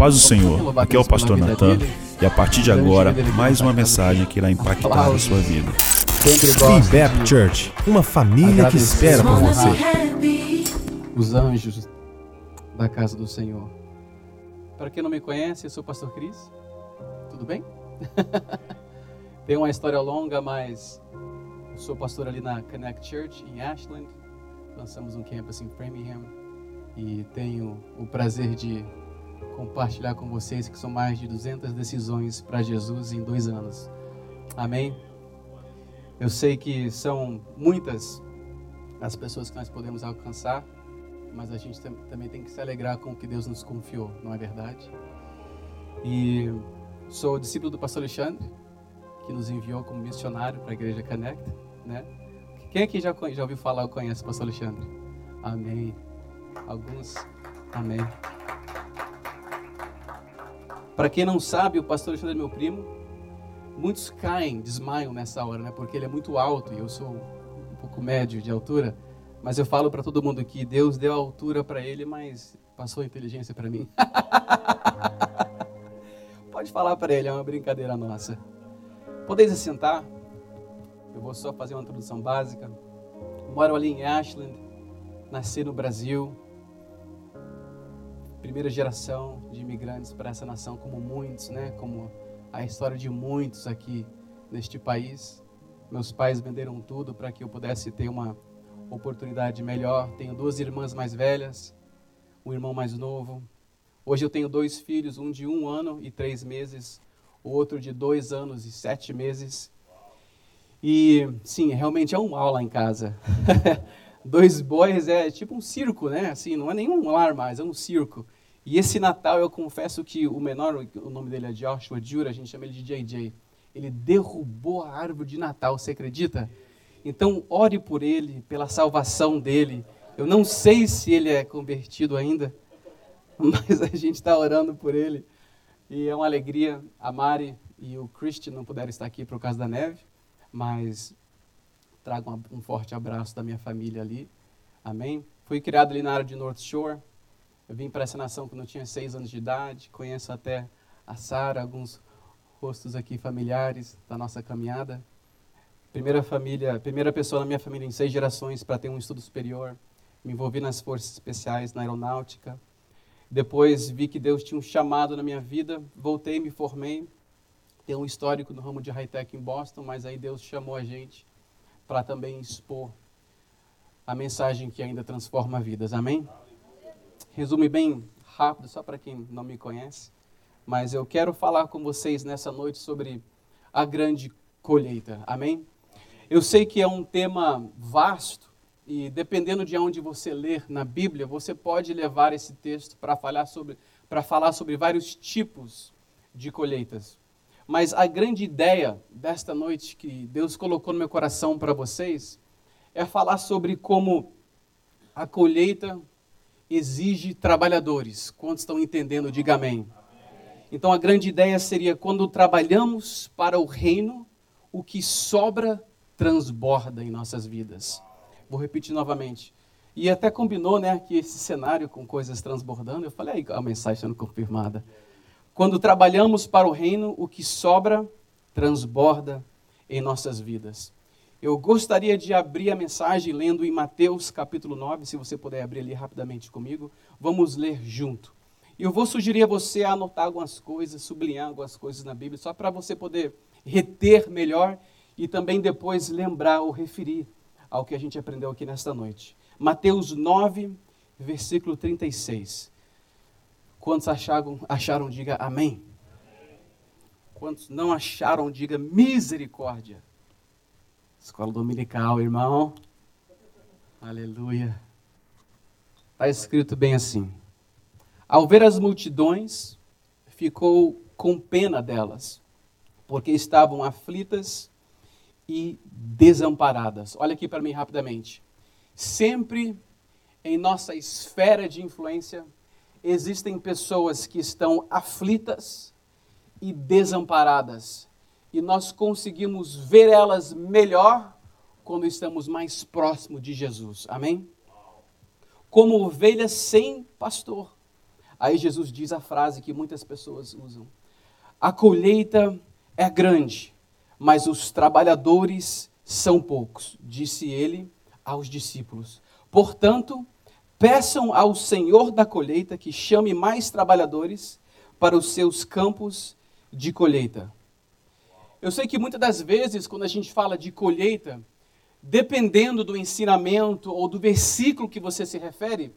paz do Senhor, aqui é o pastor Natan e a partir de agora, mais uma mensagem que irá impactar a sua vida. Feedback Church, uma família que espera por você. Os anjos da casa do Senhor. Para quem não me conhece, eu sou o pastor Cris. Tudo bem? Tem uma história longa, mas eu sou pastor ali na Connect Church em Ashland. Lançamos um campus em Framingham e tenho o prazer de compartilhar com vocês que são mais de 200 decisões para Jesus em dois anos. Amém? Eu sei que são muitas as pessoas que nós podemos alcançar, mas a gente também tem que se alegrar com o que Deus nos confiou, não é verdade? E sou discípulo do pastor Alexandre, que nos enviou como missionário para a igreja Connect, né? Quem aqui já, já ouviu falar ou conhece o pastor Alexandre? Amém. Alguns, amém. Para quem não sabe, o pastor Alexandre é meu primo. Muitos caem, desmaiam nessa hora, né? Porque ele é muito alto e eu sou um pouco médio de altura. Mas eu falo para todo mundo que Deus deu altura para ele, mas passou inteligência para mim. Pode falar para ele, é uma brincadeira nossa. Podeis assentar? Eu vou só fazer uma introdução básica. Moro ali em Ashland, nasci no Brasil, primeira geração de imigrantes para essa nação, como muitos, né? Como a história de muitos aqui neste país. Meus pais venderam tudo para que eu pudesse ter uma oportunidade melhor. Tenho duas irmãs mais velhas, um irmão mais novo. Hoje eu tenho dois filhos, um de um ano e três meses, o outro de dois anos e sete meses. E sim, realmente é um aula em casa. dois boys é tipo um circo, né? Assim, não é nenhum lar mais, é um circo. E esse Natal eu confesso que o menor, o nome dele é Joshua Jura, a gente chama ele de JJ. Ele derrubou a árvore de Natal, você acredita? Então ore por ele, pela salvação dele. Eu não sei se ele é convertido ainda, mas a gente está orando por ele. E é uma alegria. A Mari e o Christian não puderam estar aqui por causa da neve, mas trago um forte abraço da minha família ali. Amém? Fui criado ali na área de North Shore. Eu vim para essa nação quando eu tinha seis anos de idade. Conheço até a Sara, alguns rostos aqui familiares da nossa caminhada. Primeira família, primeira pessoa na minha família em seis gerações para ter um estudo superior. Me envolvi nas forças especiais, na aeronáutica. Depois vi que Deus tinha um chamado na minha vida. Voltei, me formei. Tenho um histórico no ramo de high-tech em Boston, mas aí Deus chamou a gente para também expor a mensagem que ainda transforma vidas. Amém? Resume bem rápido, só para quem não me conhece. Mas eu quero falar com vocês nessa noite sobre a grande colheita. Amém? Eu sei que é um tema vasto e dependendo de onde você ler na Bíblia, você pode levar esse texto para falar sobre para falar sobre vários tipos de colheitas. Mas a grande ideia desta noite que Deus colocou no meu coração para vocês é falar sobre como a colheita exige trabalhadores. Quantos estão entendendo? Diga amém. Então a grande ideia seria quando trabalhamos para o reino, o que sobra transborda em nossas vidas. Vou repetir novamente. E até combinou, né, que esse cenário com coisas transbordando, eu falei aí a mensagem sendo confirmada. Quando trabalhamos para o reino, o que sobra transborda em nossas vidas. Eu gostaria de abrir a mensagem lendo em Mateus capítulo 9, se você puder abrir ali rapidamente comigo. Vamos ler junto. Eu vou sugerir a você anotar algumas coisas, sublinhar algumas coisas na Bíblia, só para você poder reter melhor e também depois lembrar ou referir ao que a gente aprendeu aqui nesta noite. Mateus 9, versículo 36. Quantos acharam, acharam diga amém. Quantos não acharam, diga misericórdia. Escola dominical, irmão. Aleluia. Está escrito bem assim: Ao ver as multidões, ficou com pena delas, porque estavam aflitas e desamparadas. Olha aqui para mim rapidamente. Sempre em nossa esfera de influência, existem pessoas que estão aflitas e desamparadas. E nós conseguimos ver elas melhor quando estamos mais próximo de Jesus. Amém? Como ovelhas sem pastor. Aí Jesus diz a frase que muitas pessoas usam: A colheita é grande, mas os trabalhadores são poucos, disse ele aos discípulos. Portanto, peçam ao Senhor da colheita que chame mais trabalhadores para os seus campos de colheita. Eu sei que muitas das vezes, quando a gente fala de colheita, dependendo do ensinamento ou do versículo que você se refere,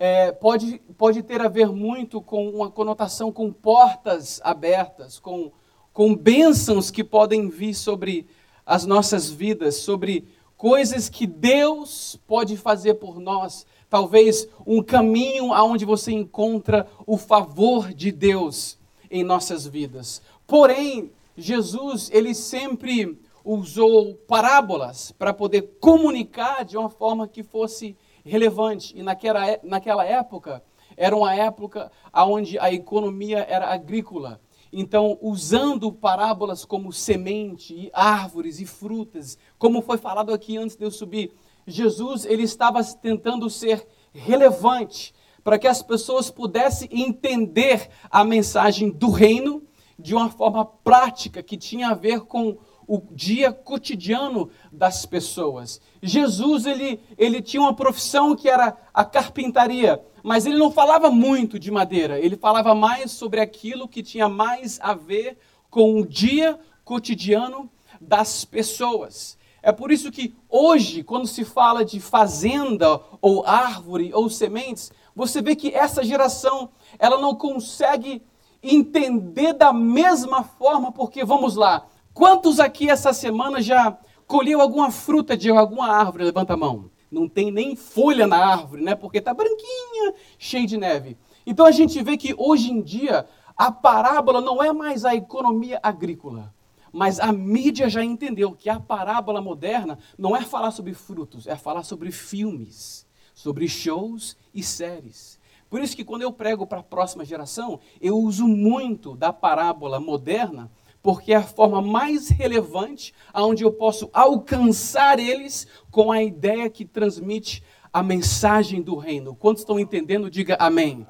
é, pode, pode ter a ver muito com uma conotação com portas abertas, com, com bênçãos que podem vir sobre as nossas vidas, sobre coisas que Deus pode fazer por nós. Talvez um caminho aonde você encontra o favor de Deus em nossas vidas. Porém, Jesus, ele sempre usou parábolas para poder comunicar de uma forma que fosse relevante. E naquela, é, naquela época, era uma época onde a economia era agrícola. Então, usando parábolas como semente, e árvores e frutas, como foi falado aqui antes de eu subir, Jesus ele estava tentando ser relevante para que as pessoas pudessem entender a mensagem do reino de uma forma prática que tinha a ver com o dia cotidiano das pessoas. Jesus ele, ele tinha uma profissão que era a carpintaria, mas ele não falava muito de madeira, ele falava mais sobre aquilo que tinha mais a ver com o dia cotidiano das pessoas. É por isso que hoje, quando se fala de fazenda ou árvore ou sementes, você vê que essa geração, ela não consegue entender da mesma forma, porque vamos lá, quantos aqui essa semana já colheu alguma fruta de alguma árvore? Levanta a mão. Não tem nem folha na árvore, né? Porque está branquinha, cheia de neve. Então a gente vê que hoje em dia a parábola não é mais a economia agrícola. Mas a mídia já entendeu que a parábola moderna não é falar sobre frutos, é falar sobre filmes sobre shows e séries. Por isso que quando eu prego para a próxima geração, eu uso muito da parábola moderna, porque é a forma mais relevante aonde eu posso alcançar eles com a ideia que transmite a mensagem do reino. Quantos estão entendendo? Diga amém.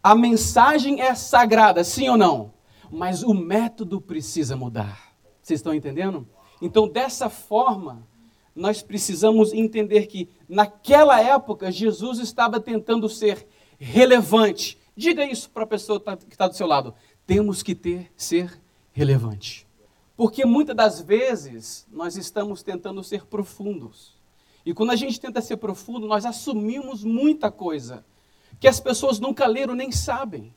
A mensagem é sagrada, sim ou não? Mas o método precisa mudar. Vocês estão entendendo? Então, dessa forma, nós precisamos entender que naquela época Jesus estava tentando ser relevante. Diga isso para a pessoa tá, que está do seu lado. Temos que ter ser relevante. Porque muitas das vezes nós estamos tentando ser profundos. E quando a gente tenta ser profundo, nós assumimos muita coisa que as pessoas nunca leram nem sabem.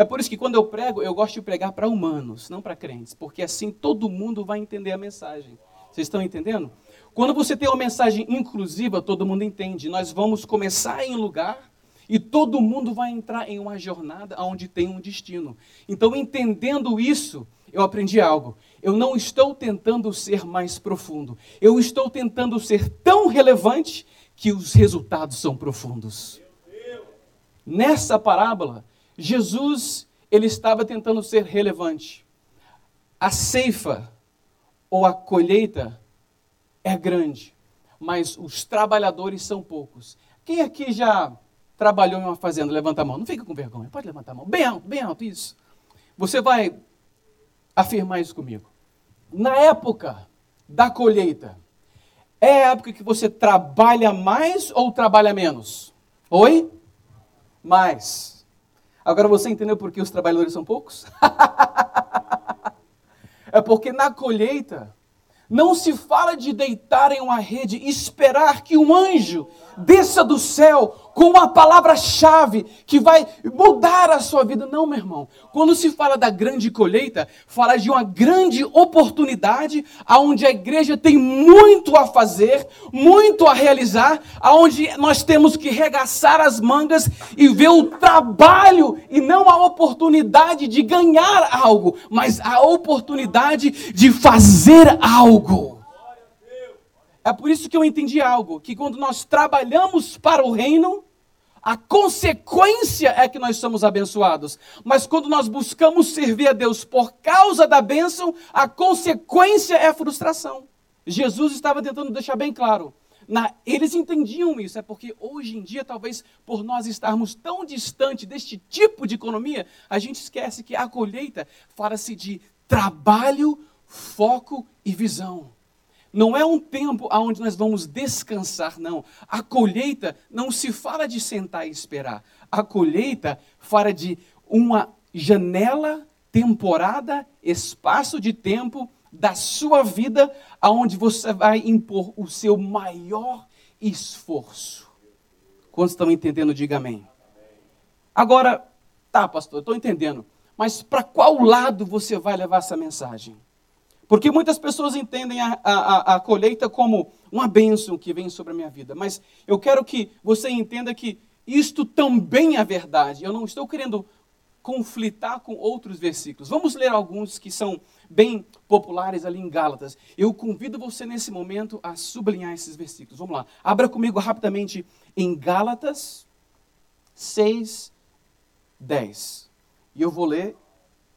É por isso que quando eu prego, eu gosto de pregar para humanos, não para crentes, porque assim todo mundo vai entender a mensagem. Vocês estão entendendo? Quando você tem uma mensagem inclusiva, todo mundo entende. Nós vamos começar em um lugar e todo mundo vai entrar em uma jornada onde tem um destino. Então, entendendo isso, eu aprendi algo. Eu não estou tentando ser mais profundo. Eu estou tentando ser tão relevante que os resultados são profundos. Nessa parábola, Jesus ele estava tentando ser relevante. A ceifa ou a colheita é grande, mas os trabalhadores são poucos. Quem aqui já trabalhou em uma fazenda? Levanta a mão. Não fica com vergonha. Pode levantar a mão. Bem alto, bem alto, isso. Você vai afirmar isso comigo. Na época da colheita, é a época que você trabalha mais ou trabalha menos? Oi? Mais. Agora você entendeu por que os trabalhadores são poucos? é porque na colheita não se fala de deitar em uma rede e esperar que um anjo desça do céu com uma palavra-chave que vai mudar a sua vida. Não, meu irmão. Quando se fala da grande colheita, fala de uma grande oportunidade aonde a igreja tem muito a fazer, muito a realizar, aonde nós temos que regaçar as mangas e ver o trabalho e não a oportunidade de ganhar algo, mas a oportunidade de fazer algo. É por isso que eu entendi algo: que quando nós trabalhamos para o reino, a consequência é que nós somos abençoados. Mas quando nós buscamos servir a Deus por causa da bênção, a consequência é a frustração. Jesus estava tentando deixar bem claro: Na, eles entendiam isso, é porque hoje em dia, talvez por nós estarmos tão distante deste tipo de economia, a gente esquece que a colheita fala-se de trabalho, foco e visão. Não é um tempo onde nós vamos descansar, não. A colheita não se fala de sentar e esperar. A colheita fala de uma janela, temporada, espaço de tempo da sua vida aonde você vai impor o seu maior esforço. Quantos estão entendendo, diga amém. Agora, tá, pastor, estou entendendo. Mas para qual lado você vai levar essa mensagem? Porque muitas pessoas entendem a, a, a, colheita como uma bênção que vem sobre a minha vida. Mas eu quero que você entenda que isto também é verdade. Eu não estou querendo conflitar com outros versículos. Vamos ler alguns que são bem populares ali em Gálatas. Eu convido você nesse momento a sublinhar esses versículos. Vamos lá. Abra comigo rapidamente em Gálatas 6, 10. E eu vou ler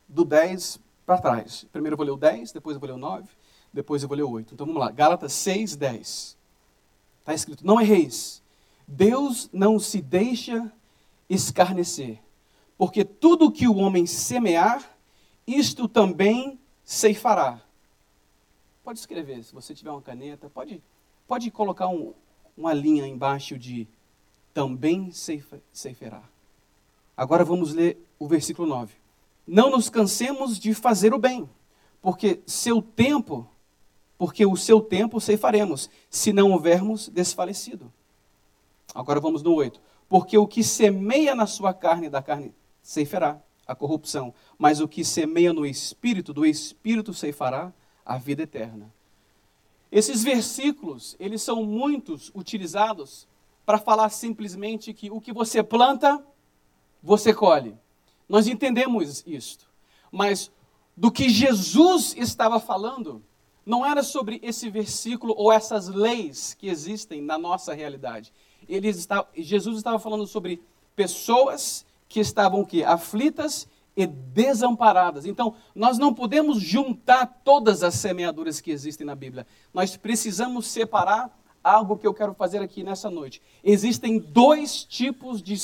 do 10 para trás. Primeiro eu vou ler o 10, depois eu vou ler o 9, depois eu vou ler o 8. Então vamos lá. Gálatas 6, 10. Está escrito: Não erreis. Deus não se deixa escarnecer porque tudo que o homem semear, isto também ceifará. Pode escrever, se você tiver uma caneta, pode, pode colocar um, uma linha embaixo de também ceifará. Agora vamos ler o versículo 9. Não nos cansemos de fazer o bem, porque seu tempo, porque o seu tempo ceifaremos, se não houvermos desfalecido. Agora vamos no 8. Porque o que semeia na sua carne, da carne ceifará a corrupção, mas o que semeia no espírito, do espírito ceifará a vida eterna. Esses versículos, eles são muitos utilizados para falar simplesmente que o que você planta, você colhe. Nós entendemos isto. Mas do que Jesus estava falando, não era sobre esse versículo ou essas leis que existem na nossa realidade. Ele está, Jesus estava falando sobre pessoas que estavam o aflitas e desamparadas. Então, nós não podemos juntar todas as semeaduras que existem na Bíblia. Nós precisamos separar algo que eu quero fazer aqui nessa noite. Existem dois tipos de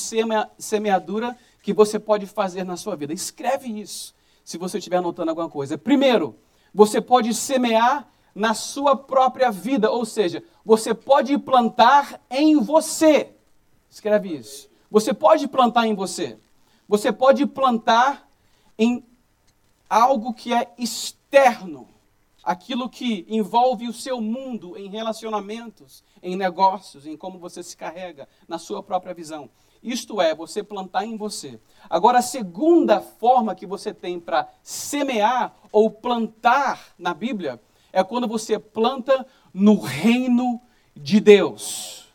semeadura que você pode fazer na sua vida. Escreve isso, se você estiver anotando alguma coisa. Primeiro, você pode semear na sua própria vida, ou seja, você pode plantar em você. Escreve isso. Você pode plantar em você. Você pode plantar em algo que é externo, aquilo que envolve o seu mundo em relacionamentos, em negócios, em como você se carrega, na sua própria visão. Isto é, você plantar em você. Agora, a segunda forma que você tem para semear ou plantar na Bíblia é quando você planta no reino de Deus.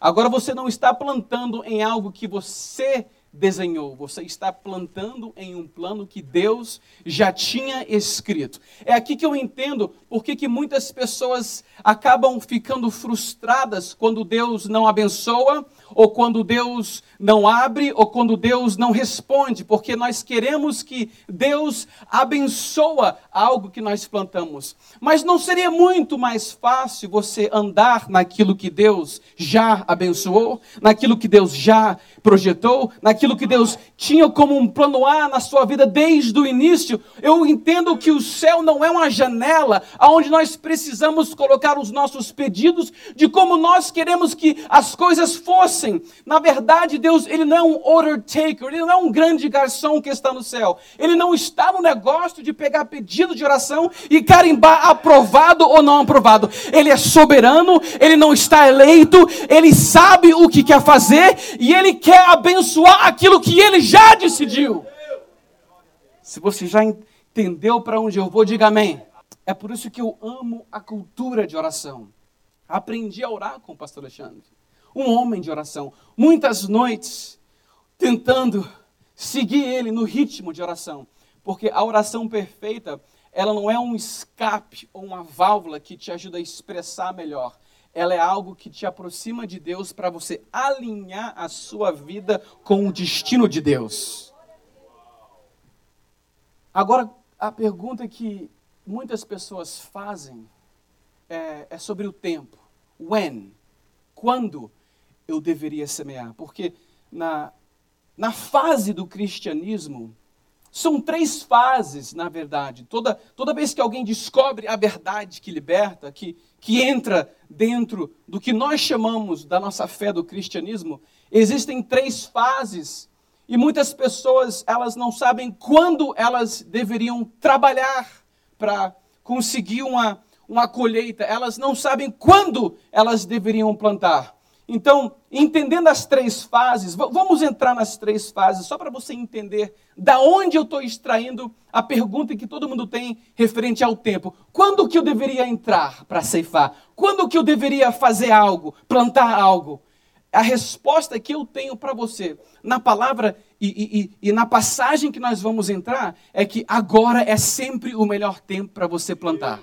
Agora você não está plantando em algo que você desenhou, você está plantando em um plano que Deus já tinha escrito. É aqui que eu entendo por que muitas pessoas acabam ficando frustradas quando Deus não abençoa, ou quando Deus não abre, ou quando Deus não responde, porque nós queremos que Deus abençoa algo que nós plantamos. Mas não seria muito mais fácil você andar naquilo que Deus já abençoou, naquilo que Deus já projetou, naquilo que Deus tinha como um plano A na sua vida desde o início? Eu entendo que o céu não é uma janela onde nós precisamos colocar os nossos pedidos de como nós queremos que as coisas fossem. Na verdade, Deus, ele não é um order taker, ele não é um grande garçom que está no céu. Ele não está no negócio de pegar pedido de oração e carimbar aprovado ou não aprovado. Ele é soberano, ele não está eleito, ele sabe o que quer fazer e ele quer abençoar aquilo que ele já decidiu. Se você já entendeu para onde eu vou, diga amém. É por isso que eu amo a cultura de oração. Aprendi a orar com o pastor Alexandre um homem de oração. Muitas noites tentando seguir ele no ritmo de oração. Porque a oração perfeita, ela não é um escape ou uma válvula que te ajuda a expressar melhor. Ela é algo que te aproxima de Deus para você alinhar a sua vida com o destino de Deus. Agora, a pergunta que muitas pessoas fazem é, é sobre o tempo. When? quando eu deveria semear. Porque na, na fase do cristianismo, são três fases, na verdade. Toda, toda vez que alguém descobre a verdade que liberta, que, que entra dentro do que nós chamamos da nossa fé do cristianismo, existem três fases. E muitas pessoas, elas não sabem quando elas deveriam trabalhar para conseguir uma, uma colheita. Elas não sabem quando elas deveriam plantar. Então, entendendo as três fases, vamos entrar nas três fases, só para você entender da onde eu estou extraindo a pergunta que todo mundo tem referente ao tempo. Quando que eu deveria entrar para ceifar? Quando que eu deveria fazer algo, plantar algo? A resposta que eu tenho para você na palavra e, e, e, na passagem que nós vamos entrar é que agora é sempre o melhor tempo para você plantar.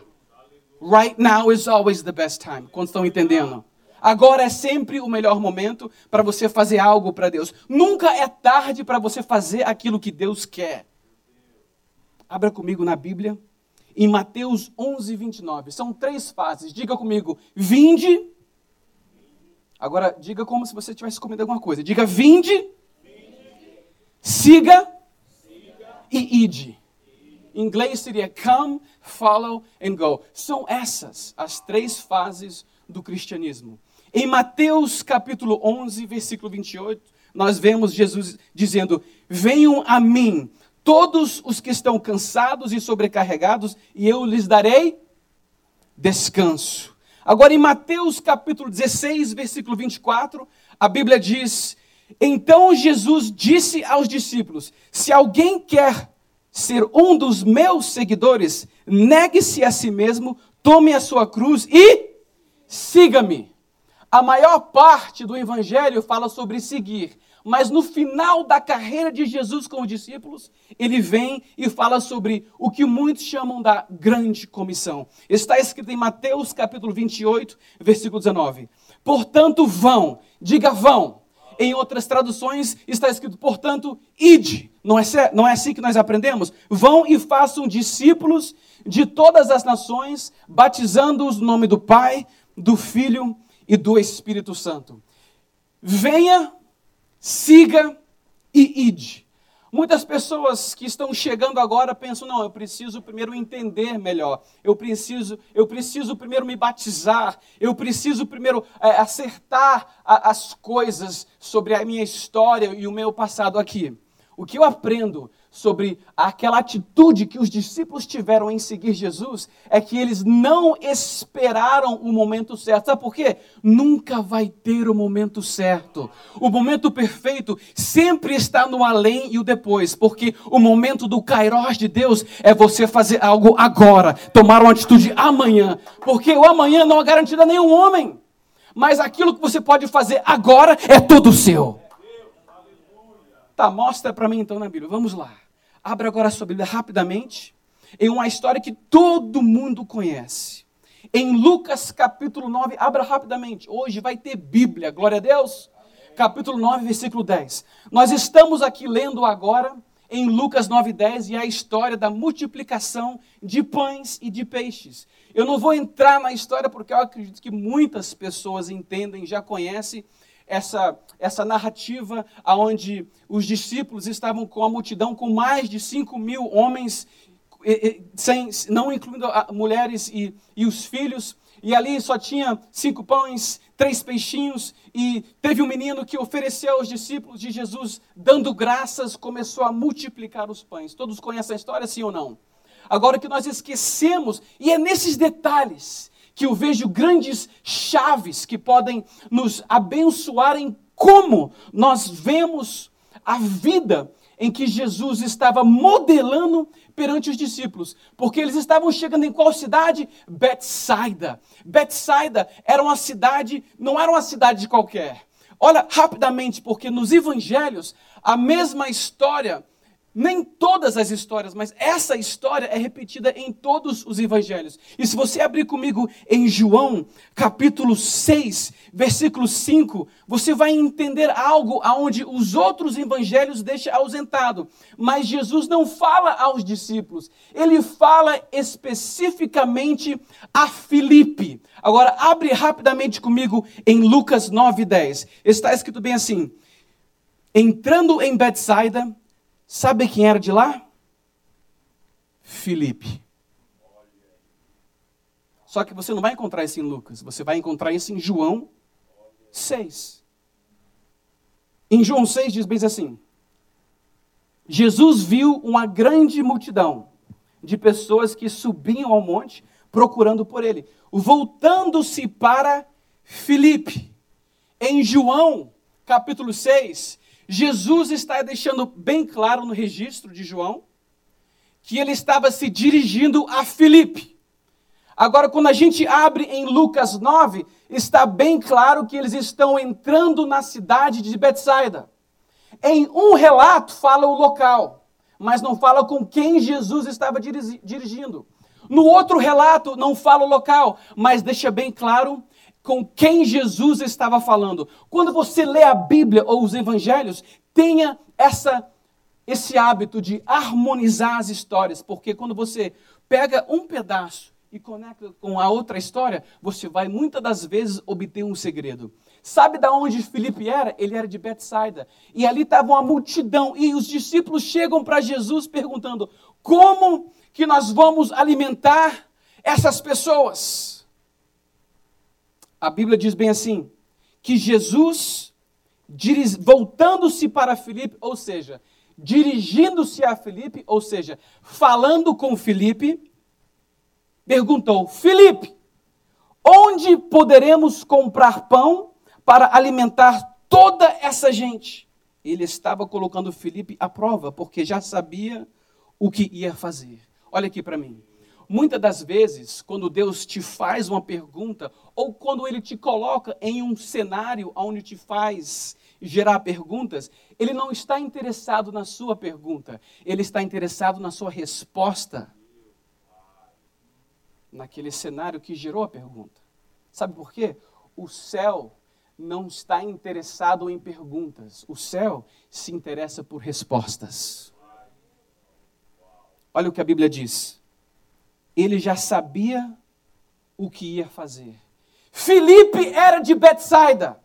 Right now is always the best time. Quando estão entendendo? Agora é sempre o melhor momento para você fazer algo para Deus. Nunca é tarde para você fazer aquilo que Deus quer. Abra comigo na Bíblia, em Mateus 11, 29. São três fases. Diga comigo, vinde. Agora, diga como se você estivesse comendo alguma coisa. Diga, vinde, vinde. Siga, siga, e ide. Em inglês seria come, follow and go. São essas as três fases do cristianismo. Em Mateus capítulo 11, versículo 28, nós vemos Jesus dizendo: Venham a mim todos os que estão cansados e sobrecarregados, e eu lhes darei descanso. Agora, em Mateus capítulo 16, versículo 24, a Bíblia diz: Então Jesus disse aos discípulos: Se alguém quer ser um dos meus seguidores, negue-se a si mesmo, tome a sua cruz e siga-me. A maior parte do evangelho fala sobre seguir, mas no final da carreira de Jesus com os discípulos, ele vem e fala sobre o que muitos chamam da grande comissão. Está escrito em Mateus capítulo 28, versículo 19. Portanto, vão, diga vão. Em outras traduções está escrito, portanto, ide. Não é, não é assim que nós aprendemos? Vão e façam discípulos de todas as nações, batizando-os no nome do Pai, do Filho e do Espírito Santo. Venha, siga e ide. Muitas pessoas que estão chegando agora pensam: não, eu preciso primeiro entender melhor, eu preciso, eu preciso primeiro me batizar, eu preciso primeiro é, acertar a, as coisas sobre a minha história e o meu passado aqui. O que eu aprendo sobre aquela atitude que os discípulos tiveram em seguir Jesus é que eles não esperaram o momento certo. Sabe por quê? Nunca vai ter o momento certo. O momento perfeito sempre está no além e o depois, porque o momento do kairós de Deus é você fazer algo agora, tomar uma atitude amanhã, porque o amanhã não é garantido a nenhum homem. Mas aquilo que você pode fazer agora é todo seu. Tá, mostra para mim então na Bíblia. Vamos lá. Abra agora a sua Bíblia rapidamente em uma história que todo mundo conhece. Em Lucas capítulo 9, abra rapidamente. Hoje vai ter Bíblia, glória a Deus. Capítulo 9, versículo 10. Nós estamos aqui lendo agora em Lucas 9:10 e a história da multiplicação de pães e de peixes. Eu não vou entrar na história porque eu acredito que muitas pessoas entendem, já conhecem, essa, essa narrativa onde os discípulos estavam com a multidão, com mais de 5 mil homens, sem, não incluindo mulheres e, e os filhos, e ali só tinha cinco pães, três peixinhos, e teve um menino que ofereceu aos discípulos de Jesus, dando graças, começou a multiplicar os pães. Todos conhecem a história, sim ou não? Agora que nós esquecemos, e é nesses detalhes que eu vejo grandes chaves que podem nos abençoar em como nós vemos a vida em que Jesus estava modelando perante os discípulos, porque eles estavam chegando em qual cidade? Betsaida. Betsaida era uma cidade, não era uma cidade qualquer. Olha rapidamente, porque nos evangelhos a mesma história nem todas as histórias, mas essa história é repetida em todos os evangelhos. E se você abrir comigo em João, capítulo 6, versículo 5, você vai entender algo aonde os outros evangelhos deixam ausentado. Mas Jesus não fala aos discípulos, ele fala especificamente a Filipe. Agora abre rapidamente comigo em Lucas 9:10. Está escrito bem assim: Entrando em Betsaida, Sabe quem era de lá? Filipe. Só que você não vai encontrar isso em Lucas, você vai encontrar isso em João 6. Em João 6 diz bem assim: Jesus viu uma grande multidão de pessoas que subiam ao monte procurando por ele, voltando-se para Filipe. Em João, capítulo 6, Jesus está deixando bem claro no registro de João que ele estava se dirigindo a Filipe. Agora, quando a gente abre em Lucas 9, está bem claro que eles estão entrando na cidade de Betsaida. Em um relato fala o local, mas não fala com quem Jesus estava dirigindo. No outro relato não fala o local, mas deixa bem claro com quem Jesus estava falando. Quando você lê a Bíblia ou os evangelhos, tenha essa esse hábito de harmonizar as histórias, porque quando você pega um pedaço e conecta com a outra história, você vai muitas das vezes obter um segredo. Sabe da onde Felipe era? Ele era de Betsaida. E ali estava uma multidão e os discípulos chegam para Jesus perguntando: "Como que nós vamos alimentar essas pessoas?" A Bíblia diz bem assim: que Jesus, voltando-se para Filipe, ou seja, dirigindo-se a Filipe, ou seja, falando com Filipe, perguntou: Filipe, onde poderemos comprar pão para alimentar toda essa gente? Ele estava colocando Filipe à prova, porque já sabia o que ia fazer. Olha aqui para mim. Muitas das vezes, quando Deus te faz uma pergunta, ou quando Ele te coloca em um cenário onde te faz gerar perguntas, Ele não está interessado na sua pergunta, Ele está interessado na sua resposta. Naquele cenário que gerou a pergunta. Sabe por quê? O céu não está interessado em perguntas, o céu se interessa por respostas. Olha o que a Bíblia diz ele já sabia o que ia fazer. Filipe era de Betsaida.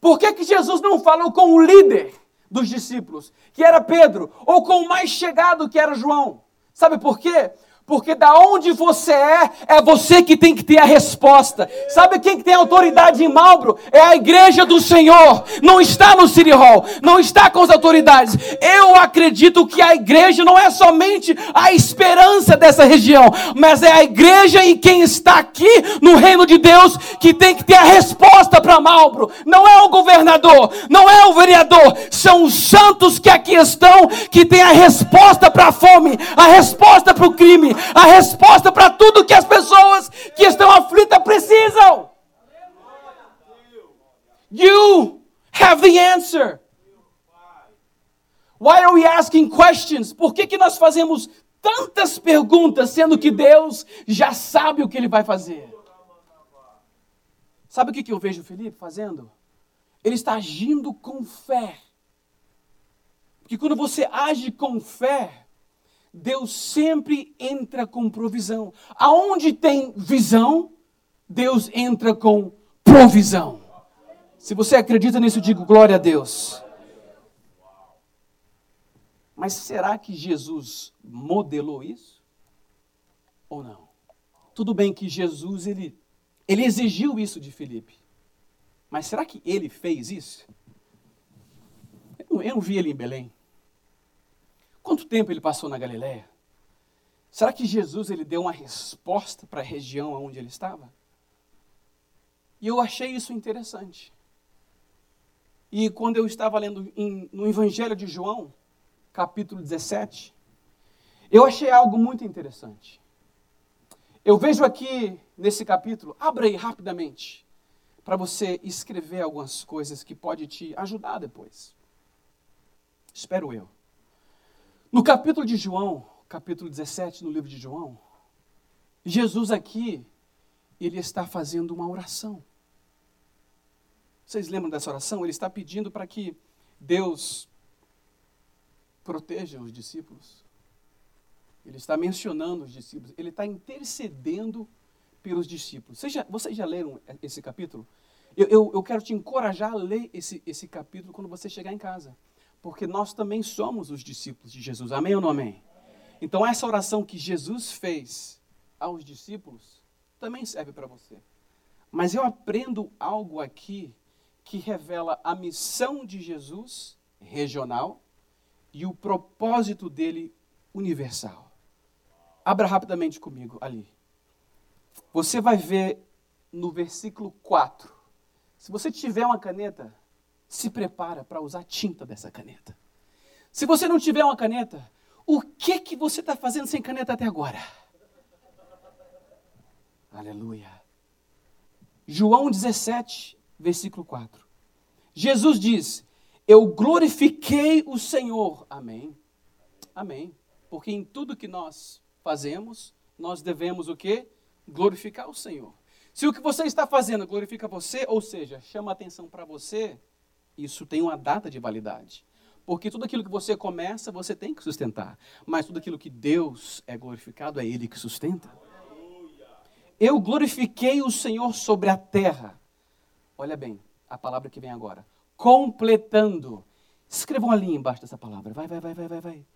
Por que, que Jesus não falou com o líder dos discípulos, que era Pedro, ou com o mais chegado, que era João? Sabe por quê? Porque da onde você é, é você que tem que ter a resposta. Sabe quem que tem autoridade em Malbro? É a igreja do Senhor. Não está no City Hall, não está com as autoridades. Eu acredito que a igreja não é somente a esperança dessa região, mas é a igreja e quem está aqui no reino de Deus que tem que ter a resposta para Malbro. Não é o governador, não é o vereador, são os santos que aqui estão que têm a resposta para a fome, a resposta para o crime a resposta para tudo que as pessoas que estão aflitas precisam. You have the answer. Why are we asking questions? Por que, que nós fazemos tantas perguntas, sendo que Deus já sabe o que ele vai fazer? Sabe o que, que eu vejo o Felipe fazendo? Ele está agindo com fé. Porque quando você age com fé, Deus sempre entra com provisão. Aonde tem visão, Deus entra com provisão. Se você acredita nisso, digo glória a Deus. Mas será que Jesus modelou isso? Ou não? Tudo bem que Jesus ele, ele exigiu isso de Felipe. Mas será que ele fez isso? Eu eu não vi ele em Belém. Quanto tempo ele passou na Galiléia? Será que Jesus ele deu uma resposta para a região onde ele estava? E eu achei isso interessante. E quando eu estava lendo em, no Evangelho de João, capítulo 17, eu achei algo muito interessante. Eu vejo aqui nesse capítulo, abra aí rapidamente, para você escrever algumas coisas que pode te ajudar depois. Espero eu. No capítulo de João, capítulo 17, no livro de João, Jesus aqui, ele está fazendo uma oração. Vocês lembram dessa oração? Ele está pedindo para que Deus proteja os discípulos. Ele está mencionando os discípulos. Ele está intercedendo pelos discípulos. Vocês já, vocês já leram esse capítulo? Eu, eu, eu, quero te encorajar a ler esse, esse capítulo quando você chegar em casa. Porque nós também somos os discípulos de Jesus. Amém ou não amém? Então, essa oração que Jesus fez aos discípulos também serve para você. Mas eu aprendo algo aqui que revela a missão de Jesus regional e o propósito dele universal. Abra rapidamente comigo ali. Você vai ver no versículo 4. Se você tiver uma caneta, se prepara para usar tinta dessa caneta. Se você não tiver uma caneta, o que que você está fazendo sem caneta até agora? Aleluia. João 17, versículo 4. Jesus diz: Eu glorifiquei o Senhor. Amém. Amém. Porque em tudo que nós fazemos, nós devemos o quê? Glorificar o Senhor. Se o que você está fazendo glorifica você, ou seja, chama atenção para você, isso tem uma data de validade. Porque tudo aquilo que você começa, você tem que sustentar. Mas tudo aquilo que Deus é glorificado, é Ele que sustenta. Eu glorifiquei o Senhor sobre a terra. Olha bem, a palavra que vem agora. Completando. Escreva uma linha embaixo dessa palavra. Vai, vai, vai, vai, vai, vai.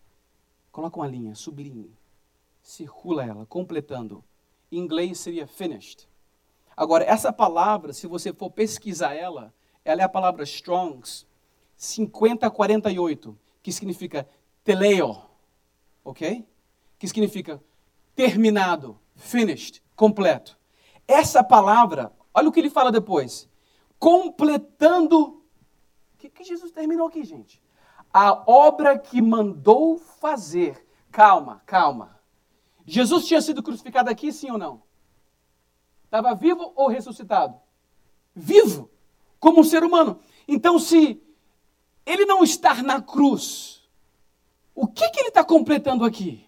Coloca uma linha, sublinhe. Circula ela, completando. Em inglês seria finished. Agora, essa palavra, se você for pesquisar ela, ela é a palavra Strongs 5048, que significa teleo, ok? Que significa terminado, finished, completo. Essa palavra, olha o que ele fala depois. Completando. O que, que Jesus terminou aqui, gente? A obra que mandou fazer. Calma, calma. Jesus tinha sido crucificado aqui, sim ou não? Estava vivo ou ressuscitado? Vivo, como um ser humano. Então, se ele não estar na cruz, o que, que ele está completando aqui?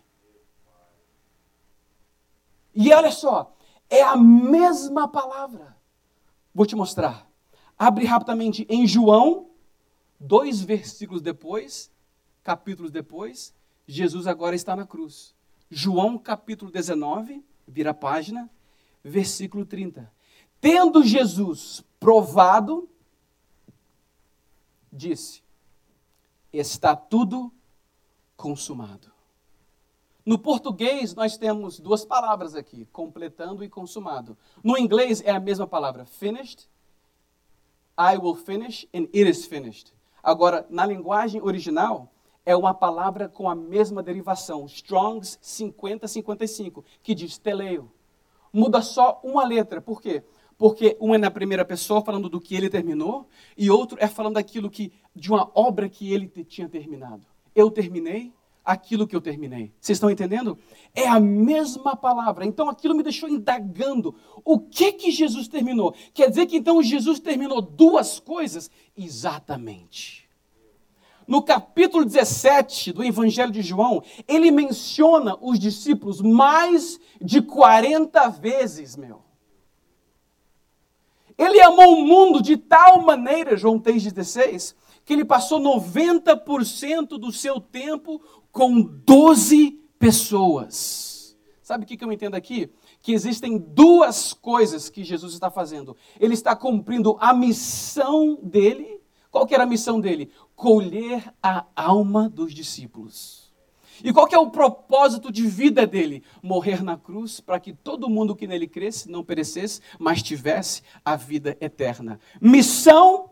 E olha só, é a mesma palavra. Vou te mostrar. Abre rapidamente em João, dois versículos depois, capítulos depois, Jesus agora está na cruz. João capítulo 19, vira a página, versículo 30. Tendo Jesus provado, disse: está tudo consumado. No português, nós temos duas palavras aqui, completando e consumado. No inglês, é a mesma palavra, finished. I will finish and it is finished. Agora, na linguagem original, é uma palavra com a mesma derivação, Strong's 5055, que diz teleio. Muda só uma letra. Por quê? Porque um é na primeira pessoa falando do que ele terminou e outro é falando daquilo que de uma obra que ele tinha terminado. Eu terminei aquilo que eu terminei. Vocês estão entendendo? É a mesma palavra. Então aquilo me deixou indagando. O que que Jesus terminou? Quer dizer que então Jesus terminou duas coisas? Exatamente. No capítulo 17 do Evangelho de João, ele menciona os discípulos mais de 40 vezes, meu. Ele amou o mundo de tal maneira, João 3,16, que ele passou 90% do seu tempo com 12 pessoas. Sabe o que eu entendo aqui? Que existem duas coisas que Jesus está fazendo. Ele está cumprindo a missão dele. Qual que era a missão dele? Colher a alma dos discípulos. E qual é o propósito de vida dele? Morrer na cruz para que todo mundo que nele cresce não perecesse, mas tivesse a vida eterna. Missão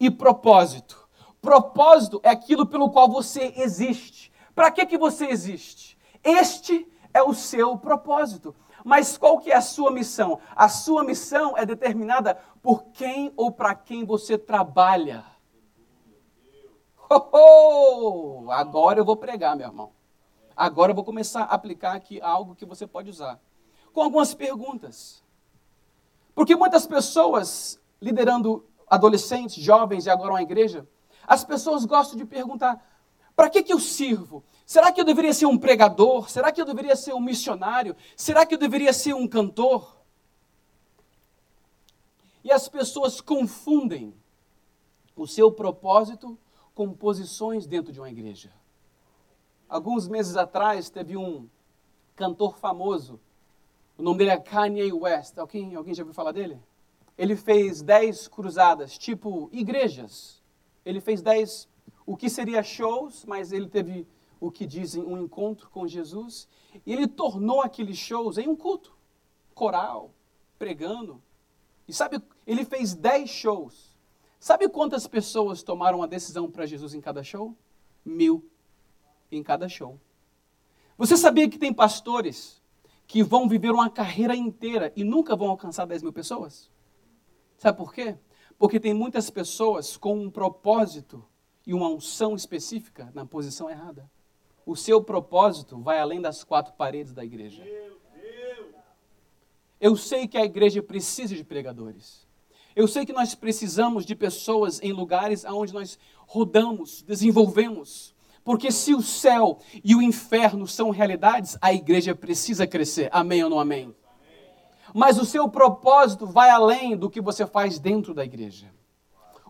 e propósito. Propósito é aquilo pelo qual você existe. Para que, que você existe? Este é o seu propósito. Mas qual que é a sua missão? A sua missão é determinada por quem ou para quem você trabalha. Oh, oh, agora eu vou pregar, meu irmão. Agora eu vou começar a aplicar aqui algo que você pode usar. Com algumas perguntas. Porque muitas pessoas, liderando adolescentes, jovens e agora uma igreja, as pessoas gostam de perguntar: para que, que eu sirvo? Será que eu deveria ser um pregador? Será que eu deveria ser um missionário? Será que eu deveria ser um cantor? E as pessoas confundem o seu propósito com posições dentro de uma igreja. Alguns meses atrás teve um cantor famoso, o nome dele é Kanye West. Alguém, alguém já ouviu falar dele? Ele fez dez cruzadas, tipo igrejas. Ele fez dez, o que seria shows, mas ele teve o que dizem um encontro com Jesus, e ele tornou aqueles shows em um culto, coral, pregando. E sabe, ele fez dez shows. Sabe quantas pessoas tomaram a decisão para Jesus em cada show? Mil em cada show. Você sabia que tem pastores que vão viver uma carreira inteira e nunca vão alcançar 10 mil pessoas? Sabe por quê? Porque tem muitas pessoas com um propósito e uma unção específica na posição errada o seu propósito vai além das quatro paredes da igreja. Eu sei que a igreja precisa de pregadores. Eu sei que nós precisamos de pessoas em lugares onde nós rodamos, desenvolvemos. Porque se o céu e o inferno são realidades, a igreja precisa crescer. Amém ou não amém? Mas o seu propósito vai além do que você faz dentro da igreja.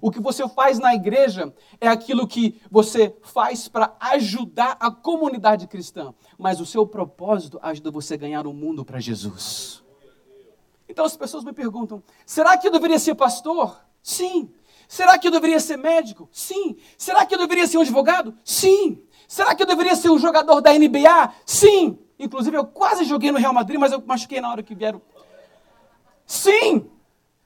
O que você faz na igreja é aquilo que você faz para ajudar a comunidade cristã, mas o seu propósito ajuda você a ganhar o mundo para Jesus. Então as pessoas me perguntam: será que eu deveria ser pastor? Sim. Será que eu deveria ser médico? Sim. Será que eu deveria ser um advogado? Sim. Será que eu deveria ser um jogador da NBA? Sim. Inclusive eu quase joguei no Real Madrid, mas eu machuquei na hora que vieram. Sim.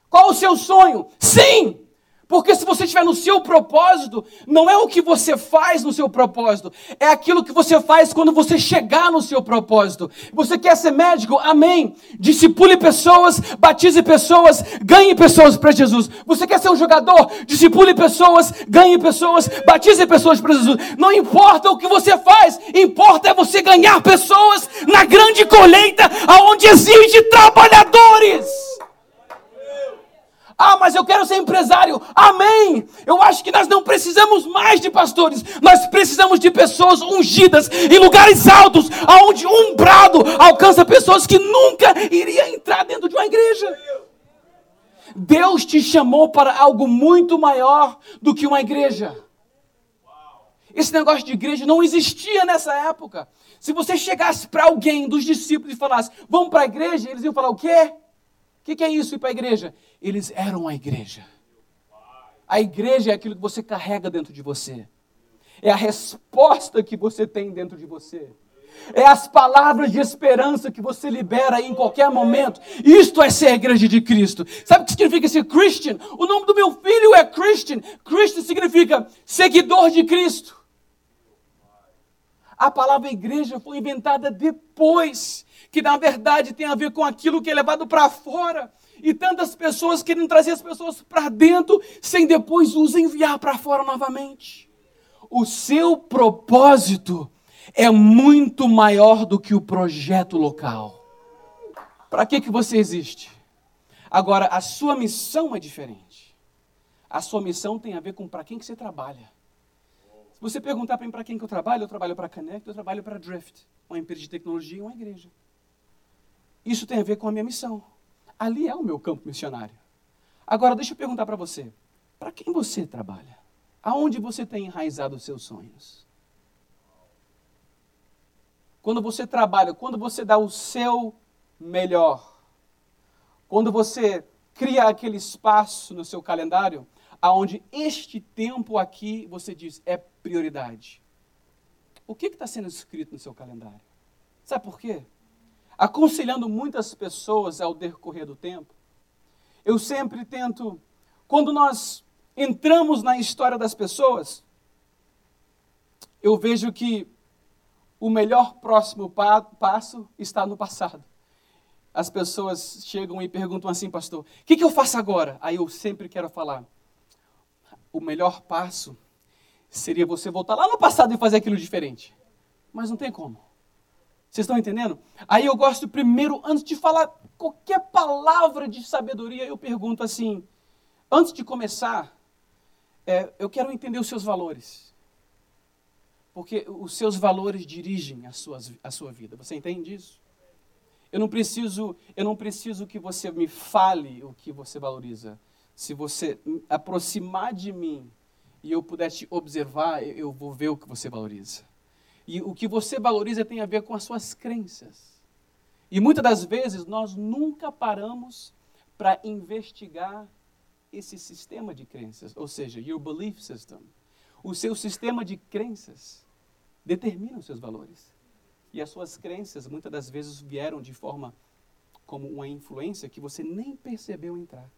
Qual o seu sonho? Sim. Porque se você estiver no seu propósito, não é o que você faz no seu propósito, é aquilo que você faz quando você chegar no seu propósito. Você quer ser médico? Amém. Discipule pessoas, batize pessoas, ganhe pessoas para Jesus. Você quer ser um jogador? Discipule pessoas, ganhe pessoas, batize pessoas para Jesus. Não importa o que você faz, importa é você ganhar pessoas na grande colheita aonde exige trabalhadores. Ah, mas eu quero ser empresário. Amém. Eu acho que nós não precisamos mais de pastores. Nós precisamos de pessoas ungidas em lugares altos, aonde um brado alcança pessoas que nunca iriam entrar dentro de uma igreja. Deus te chamou para algo muito maior do que uma igreja. Esse negócio de igreja não existia nessa época. Se você chegasse para alguém dos discípulos e falasse, vamos para a igreja, eles iam falar o quê? O que, que é isso ir para a igreja? Eles eram a igreja. A igreja é aquilo que você carrega dentro de você. É a resposta que você tem dentro de você. É as palavras de esperança que você libera em qualquer momento. Isto é ser a igreja de Cristo. Sabe o que significa ser Christian? O nome do meu filho é Christian. Christian significa seguidor de Cristo. A palavra igreja foi inventada depois que na verdade tem a ver com aquilo que é levado para fora. E tantas pessoas querem trazer as pessoas para dentro, sem depois os enviar para fora novamente. O seu propósito é muito maior do que o projeto local. Para que, que você existe? Agora, a sua missão é diferente. A sua missão tem a ver com para quem que você trabalha. Se você perguntar para mim para quem que eu trabalho, eu trabalho para a Connect, eu trabalho para a Drift, uma empresa de tecnologia e uma igreja. Isso tem a ver com a minha missão. Ali é o meu campo missionário. Agora, deixa eu perguntar para você: para quem você trabalha? Aonde você tem enraizado os seus sonhos? Quando você trabalha, quando você dá o seu melhor, quando você cria aquele espaço no seu calendário, aonde este tempo aqui você diz é prioridade. O que está sendo escrito no seu calendário? Sabe por quê? Aconselhando muitas pessoas ao decorrer do tempo, eu sempre tento, quando nós entramos na história das pessoas, eu vejo que o melhor próximo pa passo está no passado. As pessoas chegam e perguntam assim, pastor, o que, que eu faço agora? Aí eu sempre quero falar, o melhor passo seria você voltar lá no passado e fazer aquilo diferente. Mas não tem como. Vocês estão entendendo? Aí eu gosto primeiro, antes de falar qualquer palavra de sabedoria, eu pergunto assim: antes de começar, é, eu quero entender os seus valores. Porque os seus valores dirigem a, suas, a sua vida. Você entende isso? Eu não preciso, eu não preciso que você me fale o que você valoriza. Se você aproximar de mim e eu puder te observar, eu vou ver o que você valoriza. E o que você valoriza tem a ver com as suas crenças. E muitas das vezes nós nunca paramos para investigar esse sistema de crenças, ou seja, your belief system. O seu sistema de crenças determina os seus valores. E as suas crenças muitas das vezes vieram de forma como uma influência que você nem percebeu entrar.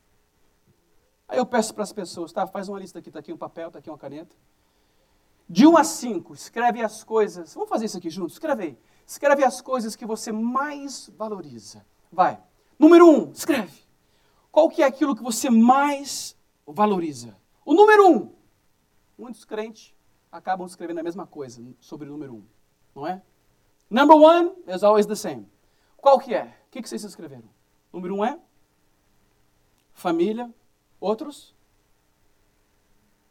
Aí eu peço para as pessoas, tá? Faz uma lista aqui, tá aqui um papel, tá aqui uma caneta. De 1 a 5, escreve as coisas. Vamos fazer isso aqui juntos? Escreve aí. Escreve as coisas que você mais valoriza. Vai. Número 1, escreve. Qual que é aquilo que você mais valoriza? O número 1. Muitos crentes acabam escrevendo a mesma coisa sobre o número 1, não é? Number one is always the same. Qual que é? O que, que vocês escreveram? Número um é família. Outros?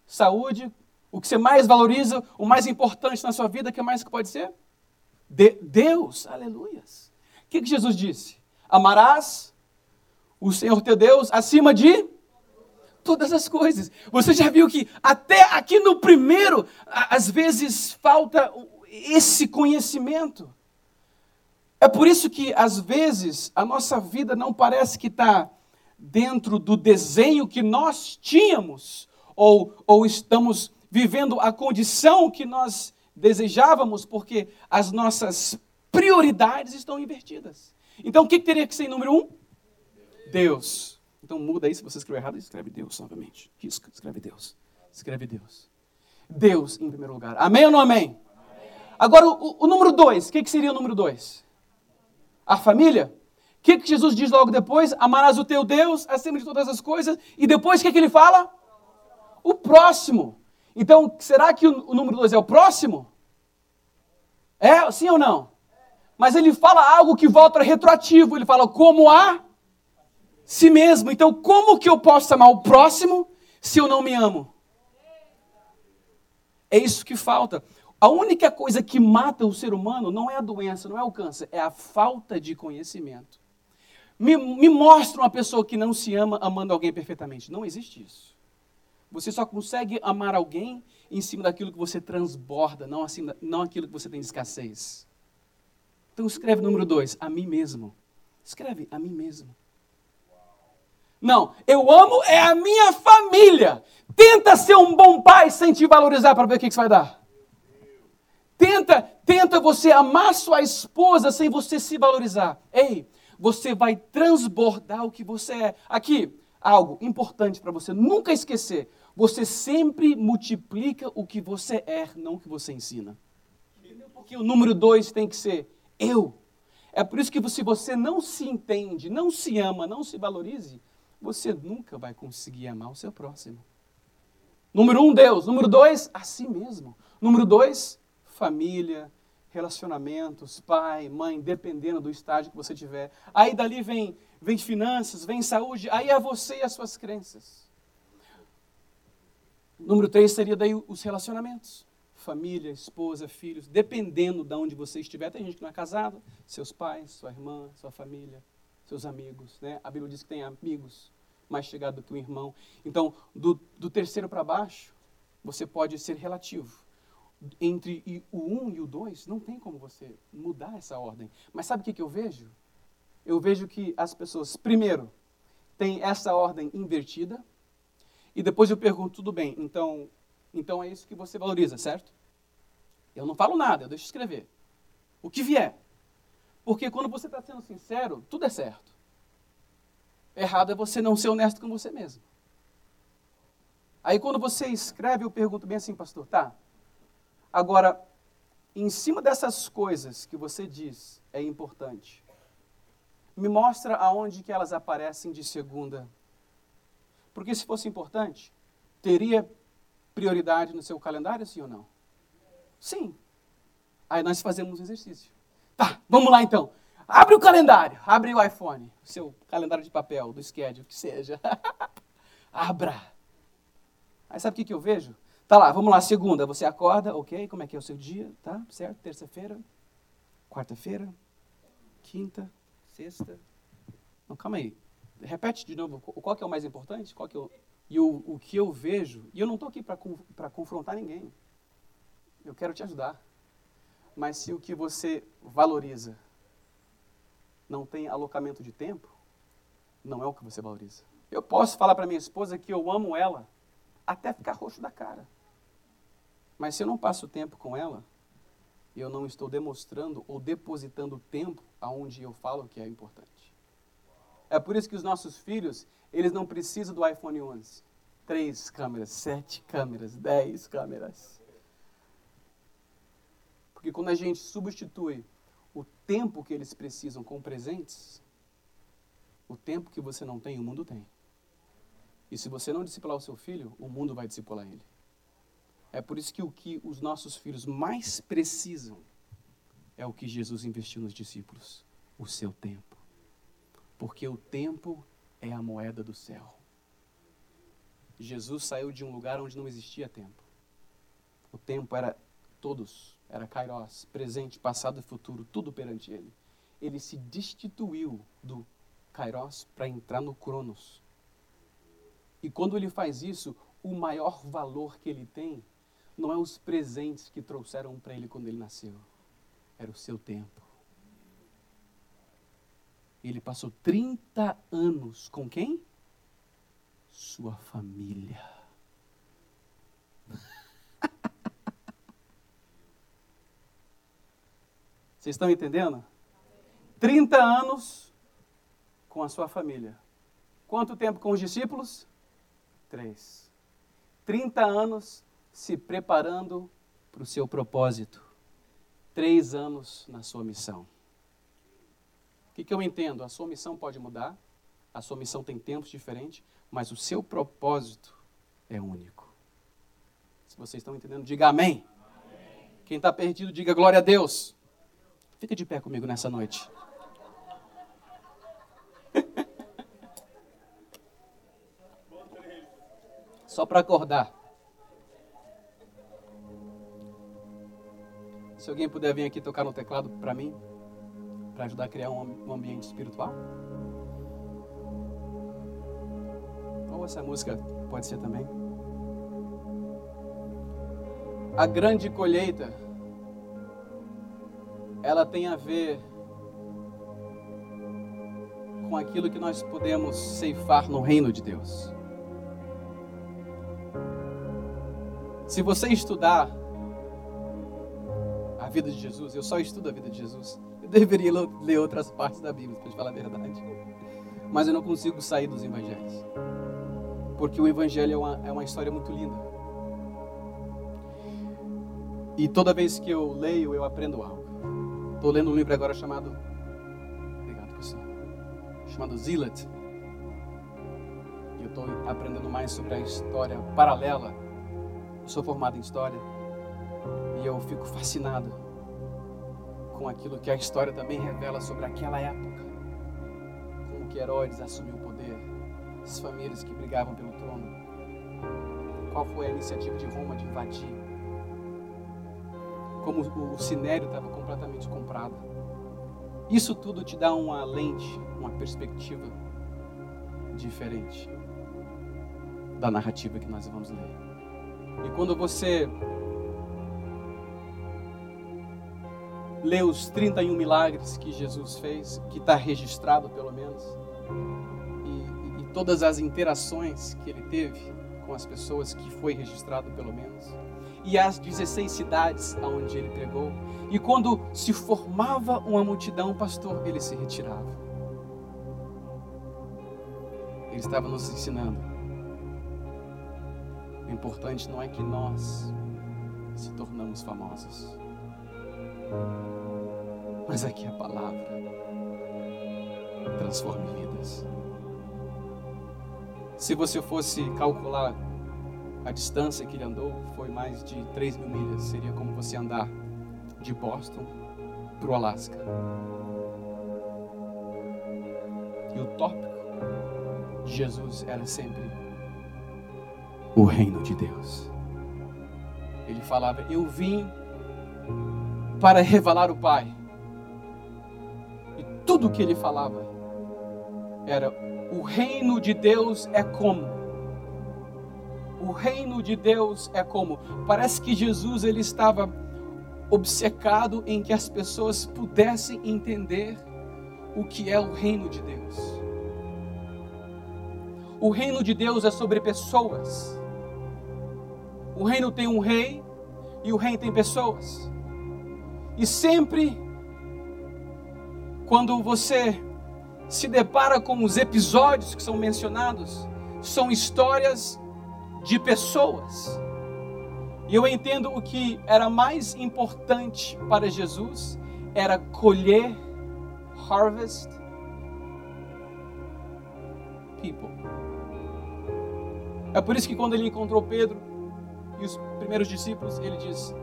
Saúde. O que você mais valoriza, o mais importante na sua vida, o que mais que pode ser? De Deus. Aleluias. O que, que Jesus disse? Amarás o Senhor teu Deus acima de todas as coisas. Você já viu que até aqui no primeiro, às vezes falta esse conhecimento. É por isso que, às vezes, a nossa vida não parece que está dentro do desenho que nós tínhamos, ou, ou estamos vivendo a condição que nós desejávamos, porque as nossas prioridades estão invertidas. Então, o que teria que ser número um? Deus. Então, muda aí, se você escreveu errado, escreve Deus novamente. Risca, escreve Deus. Escreve Deus. Deus em primeiro lugar. Amém ou não amém? Agora, o, o número dois, o que, que seria o número dois? A família? O que, que Jesus diz logo depois? Amarás o teu Deus acima de todas as coisas. E depois, o que, que ele fala? O próximo. Então, será que o, número dois é o próximo? É, sim ou não? Mas ele fala algo que volta retroativo. Ele fala como a si mesmo. Então, como que eu posso amar o próximo se eu não me amo? É isso que falta. A única coisa que mata o ser humano não é a doença, não é o câncer, é a falta de conhecimento. Me, me mostra uma pessoa que não se ama amando alguém perfeitamente. Não existe isso. Você só consegue amar alguém em cima daquilo que você transborda, não, não aquilo que você tem escassez. Então escreve número dois, a mim mesmo. Escreve a mim mesmo. Não, eu amo é a minha família. Tenta ser um bom pai sem te valorizar para ver o que, que vai dar. Tenta, tenta você amar sua esposa sem você se valorizar. Ei, você vai transbordar o que você é. Aqui, algo importante para você nunca esquecer. Você sempre multiplica o que você é, não o que você ensina. Porque o número dois tem que ser eu. É por isso que se você não se entende, não se ama, não se valorize, você nunca vai conseguir amar o seu próximo. Número um, Deus. Número dois, a si mesmo. Número dois, família, relacionamentos, pai, mãe, dependendo do estágio que você tiver. Aí dali vem, vem finanças, vem saúde, aí é você e as suas crenças. Número três seria daí os relacionamentos. Família, esposa, filhos, dependendo de onde você estiver. Tem gente que não é casado, seus pais, sua irmã, sua família, seus amigos. Né? A Bíblia diz que tem amigos mais chegados do que um irmão. Então, do, do terceiro para baixo, você pode ser relativo entre o 1 um e o 2, não tem como você mudar essa ordem. Mas sabe o que, que eu vejo? Eu vejo que as pessoas, primeiro, têm essa ordem invertida, e depois eu pergunto, tudo bem, então, então é isso que você valoriza, certo? Eu não falo nada, eu deixo escrever. O que vier. Porque quando você está sendo sincero, tudo é certo. Errado é você não ser honesto com você mesmo. Aí quando você escreve, eu pergunto bem assim, pastor, tá, Agora, em cima dessas coisas que você diz é importante, me mostra aonde que elas aparecem de segunda. Porque se fosse importante, teria prioridade no seu calendário, sim ou não? Sim. Aí nós fazemos um exercício. Tá, vamos lá então. Abre o calendário, abre o iPhone, o seu calendário de papel, do schedule, que seja. Abra. Aí sabe o que, que eu vejo? Tá lá, vamos lá, segunda, você acorda, ok? Como é que é o seu dia? Tá? Certo? Terça-feira? Quarta-feira? Quinta? Sexta? Não, calma aí. Repete de novo, qual que é o mais importante? Qual que é o... E o, o que eu vejo, e eu não estou aqui para confrontar ninguém. Eu quero te ajudar. Mas se o que você valoriza não tem alocamento de tempo, não é o que você valoriza. Eu posso falar para minha esposa que eu amo ela até ficar roxo da cara. Mas se eu não passo tempo com ela, eu não estou demonstrando ou depositando tempo aonde eu falo que é importante. É por isso que os nossos filhos, eles não precisam do iPhone 11. Três câmeras, sete câmeras, dez câmeras. Porque quando a gente substitui o tempo que eles precisam com presentes, o tempo que você não tem, o mundo tem. E se você não discipular o seu filho, o mundo vai discipular ele. É por isso que o que os nossos filhos mais precisam é o que Jesus investiu nos discípulos: o seu tempo. Porque o tempo é a moeda do céu. Jesus saiu de um lugar onde não existia tempo. O tempo era todos, era Kairos, presente, passado e futuro, tudo perante ele. Ele se destituiu do Kairos para entrar no Cronos. E quando ele faz isso, o maior valor que ele tem não é os presentes que trouxeram para ele quando ele nasceu, era o seu tempo. Ele passou 30 anos com quem? Sua família. Vocês estão entendendo? 30 anos com a sua família. Quanto tempo com os discípulos? Três. 30 anos se preparando para o seu propósito. Três anos na sua missão. O que, que eu entendo? A sua missão pode mudar, a sua missão tem tempos diferentes, mas o seu propósito é único. Se vocês estão entendendo, diga amém. amém. Quem está perdido, diga glória a Deus. Fica de pé comigo nessa noite. Só para acordar. Se alguém puder vir aqui tocar no teclado para mim, para ajudar a criar um, ambiente espiritual. Ou essa música pode ser também. A grande colheita, ela tem a ver com aquilo que nós podemos ceifar no reino de Deus. Se você estudar a vida de Jesus, eu só estudo a vida de Jesus. Deveria ler outras partes da Bíblia, para te falar a verdade. Mas eu não consigo sair dos evangelhos. Porque o evangelho é uma, é uma história muito linda. E toda vez que eu leio, eu aprendo algo. Estou lendo um livro agora chamado. Obrigado, pessoal. Chamado Zealot. E eu estou aprendendo mais sobre a história paralela eu sou formado em história e eu fico fascinado com aquilo que a história também revela sobre aquela época. Como que Herodes assumiu o poder, as famílias que brigavam pelo trono. Qual foi a iniciativa de Roma de invadir? Como o Sinério estava completamente comprado. Isso tudo te dá uma lente, uma perspectiva diferente da narrativa que nós vamos ler. E quando você lê os 31 milagres que Jesus fez, que está registrado pelo menos, e, e, todas as interações que ele teve com as pessoas, que foi registrado pelo menos, e as 16 cidades aonde ele pregou, e quando se formava uma multidão, pastor, ele se retirava. Ele estava nos ensinando. O importante não é que nós se tornamos famosos, mas é que a palavra transforma vidas. Se você fosse calcular a distância que ele andou, foi mais de 3 mil milhas. Seria como você andar de Boston para o Alasca. E o tópico de Jesus era sempre o reino de Deus. Ele falava: Eu vim para revelar o Pai. E tudo que ele falava era: O reino de Deus é como. O reino de Deus é como. Parece que Jesus ele estava obcecado em que as pessoas pudessem entender o que é o reino de Deus. O reino de Deus é sobre pessoas. O reino tem um rei e o reino tem pessoas. E sempre, quando você se depara com os episódios que são mencionados, são histórias de pessoas. E eu entendo o que era mais importante para Jesus era colher, harvest, people. É por isso que quando ele encontrou Pedro e os primeiros discípulos, ele diz: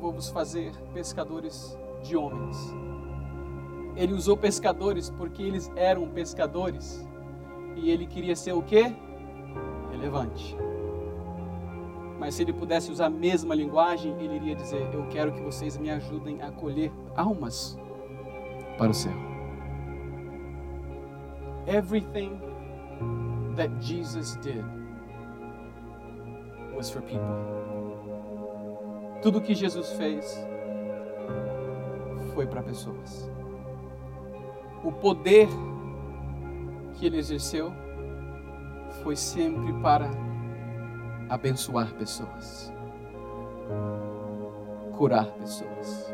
vou vos fazer pescadores de homens. Ele usou pescadores porque eles eram pescadores. E ele queria ser o quê? Relevante. Mas se ele pudesse usar a mesma linguagem, ele iria dizer: Eu quero que vocês me ajudem a colher almas para o céu. Everything that Jesus did was for people. Tudo que Jesus fez foi para pessoas. O poder que ele exerceu foi sempre para abençoar pessoas, curar pessoas.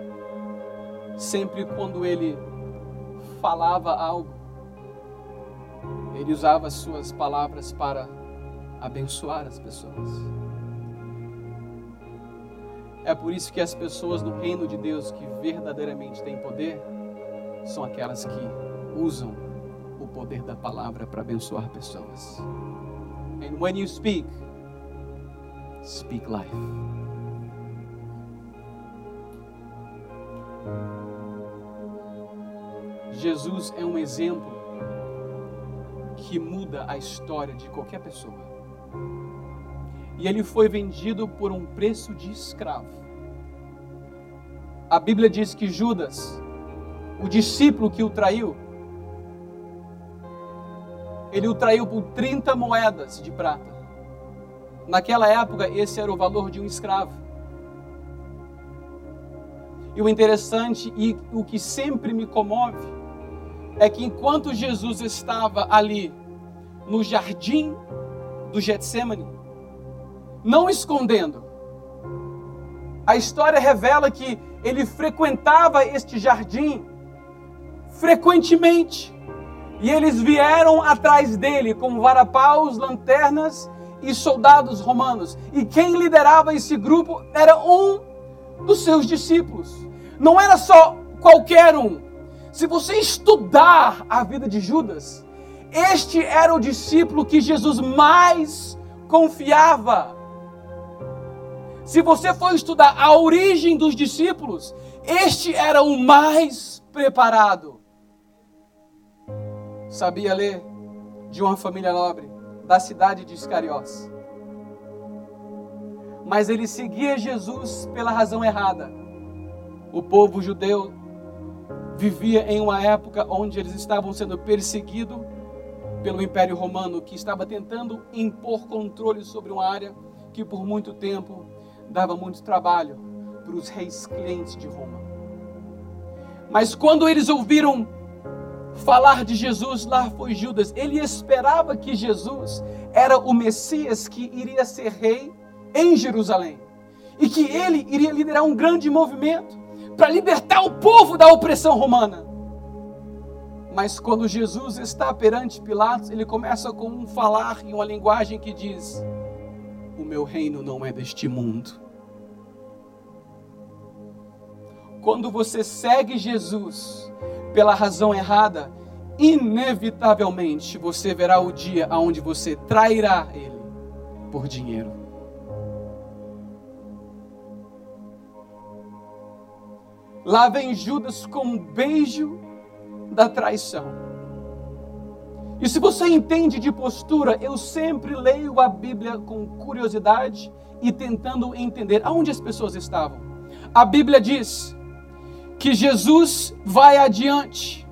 Sempre quando ele falava algo, ele usava as suas palavras para abençoar as pessoas. É por isso que as pessoas no reino de Deus que verdadeiramente têm poder são aquelas que usam o poder da palavra para abençoar pessoas. And when you speak, Speak life. Jesus é um exemplo que muda a história de qualquer pessoa. E ele foi vendido por um preço de escravo. A Bíblia diz que Judas, o discípulo que o traiu, ele o traiu por 30 moedas de prata. Naquela época, esse era o valor de um escravo. E o interessante e o que sempre me comove é que enquanto Jesus estava ali no jardim do Getsemane, não escondendo, a história revela que ele frequentava este jardim frequentemente. E eles vieram atrás dele com varapaus, lanternas e soldados romanos. E quem liderava esse grupo era um dos seus discípulos. Não era só qualquer um. Se você estudar a vida de Judas, este era o discípulo que Jesus mais confiava. Se você for estudar a origem dos discípulos, este era o mais preparado. Sabia ler de uma família nobre da cidade de Iscariós. Mas ele seguia Jesus pela razão errada. O povo judeu vivia em uma época onde eles estavam sendo perseguidos pelo Império Romano, que estava tentando impor controle sobre uma área que por muito tempo dava muito trabalho para os reis clientes de Roma. Mas quando eles ouviram falar de Jesus, lá foi Judas. Ele esperava que Jesus era o Messias que iria ser rei em Jerusalém e que ele iria liderar um grande movimento para libertar o povo da opressão romana. Mas quando Jesus está perante Pilatos, ele começa com um falar em uma linguagem que diz: O meu reino não é deste mundo. Quando você segue Jesus, pela razão errada, inevitavelmente você verá o dia onde você trairá ele por dinheiro. Lá vem Judas com um beijo da traição. E se você entende de postura, eu sempre leio a Bíblia com curiosidade e tentando entender aonde as pessoas estavam. A Bíblia diz que Jesus vai adiante.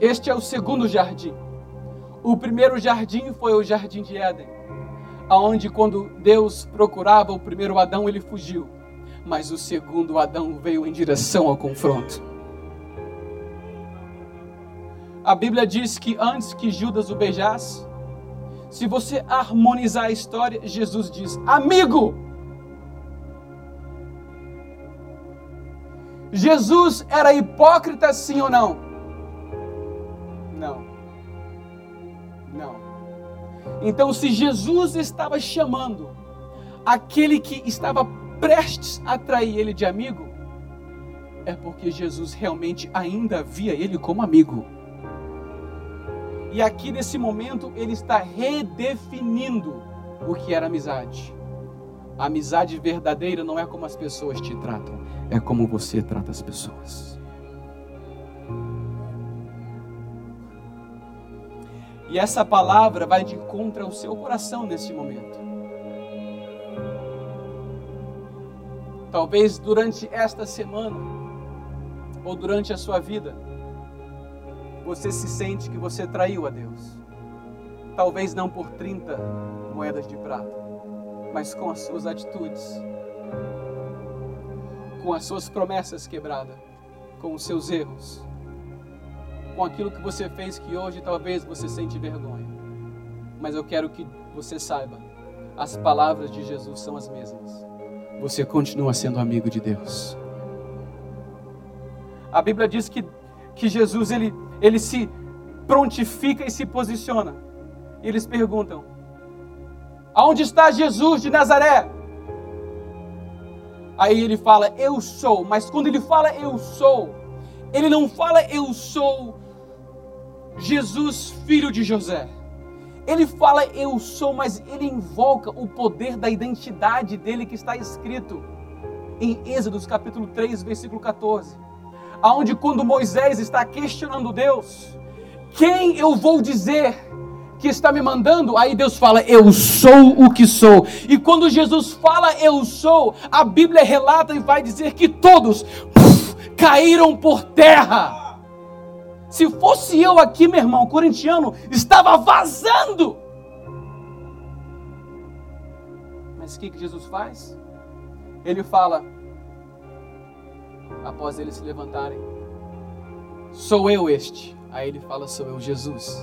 Este é o segundo jardim. O primeiro jardim foi o jardim de Éden, aonde quando Deus procurava o primeiro Adão, ele fugiu. Mas o segundo Adão veio em direção ao confronto. A Bíblia diz que antes que Judas o beijasse, se você harmonizar a história, Jesus diz: Amigo! Jesus era hipócrita, sim ou não? Não. Não. Então, se Jesus estava chamando aquele que estava prestes a trair ele de amigo, é porque Jesus realmente ainda via ele como amigo. E aqui nesse momento ele está redefinindo o que era amizade. A amizade verdadeira não é como as pessoas te tratam, é como você trata as pessoas. E essa palavra vai de encontro ao seu coração nesse momento. Talvez durante esta semana ou durante a sua vida, você se sente que você traiu a Deus. Talvez não por 30 moedas de prata, mas com as suas atitudes, com as suas promessas quebradas, com os seus erros, com aquilo que você fez que hoje talvez você sente vergonha. Mas eu quero que você saiba, as palavras de Jesus são as mesmas. Você continua sendo amigo de Deus. A Bíblia diz que, que Jesus ele ele se prontifica e se posiciona. E eles perguntam: Aonde está Jesus de Nazaré? Aí ele fala: Eu sou. Mas quando ele fala eu sou, ele não fala eu sou Jesus, filho de José. Ele fala eu sou, mas ele invoca o poder da identidade dele que está escrito em Êxodo capítulo 3, versículo 14 aonde quando Moisés está questionando Deus, quem eu vou dizer que está me mandando? Aí Deus fala, eu sou o que sou. E quando Jesus fala eu sou, a Bíblia relata e vai dizer que todos puf, caíram por terra. Se fosse eu aqui, meu irmão, corintiano, estava vazando. Mas o que, que Jesus faz? Ele fala: após eles se levantarem: Sou eu este. Aí ele fala: Sou eu, Jesus.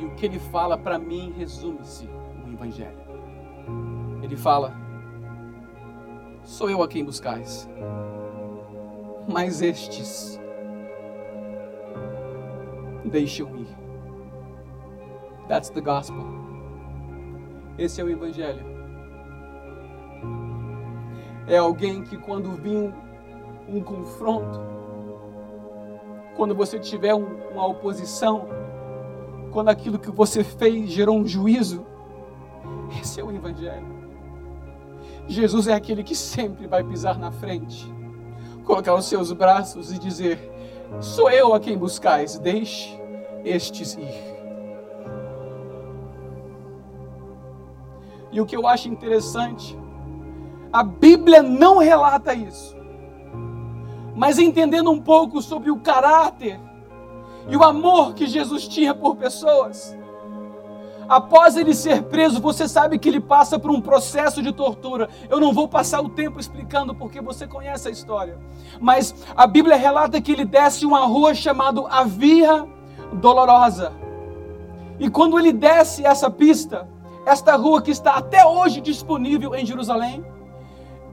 E o que ele fala para mim resume-se no Evangelho. Ele fala: Sou eu a quem buscais. Mas estes deixam ir. That's the gospel. Esse é o Evangelho é alguém que quando vir um, confronto, quando você tiver um, uma oposição, quando aquilo que você fez gerou um juízo, esse é o Evangelho. Jesus é aquele que sempre vai pisar na frente, colocar os seus braços e dizer: Sou eu a quem buscais, deixe estes ir. E o que eu acho interessante a Bíblia não relata isso. Mas entendendo um pouco sobre o caráter e o amor que Jesus tinha por pessoas, após ele ser preso, você sabe que ele passa por um processo de tortura. Eu não vou passar o tempo explicando porque você conhece a história. Mas a Bíblia relata que ele desce uma rua chamada A Via Dolorosa. E quando ele desce essa pista, esta rua que está até hoje disponível em Jerusalém,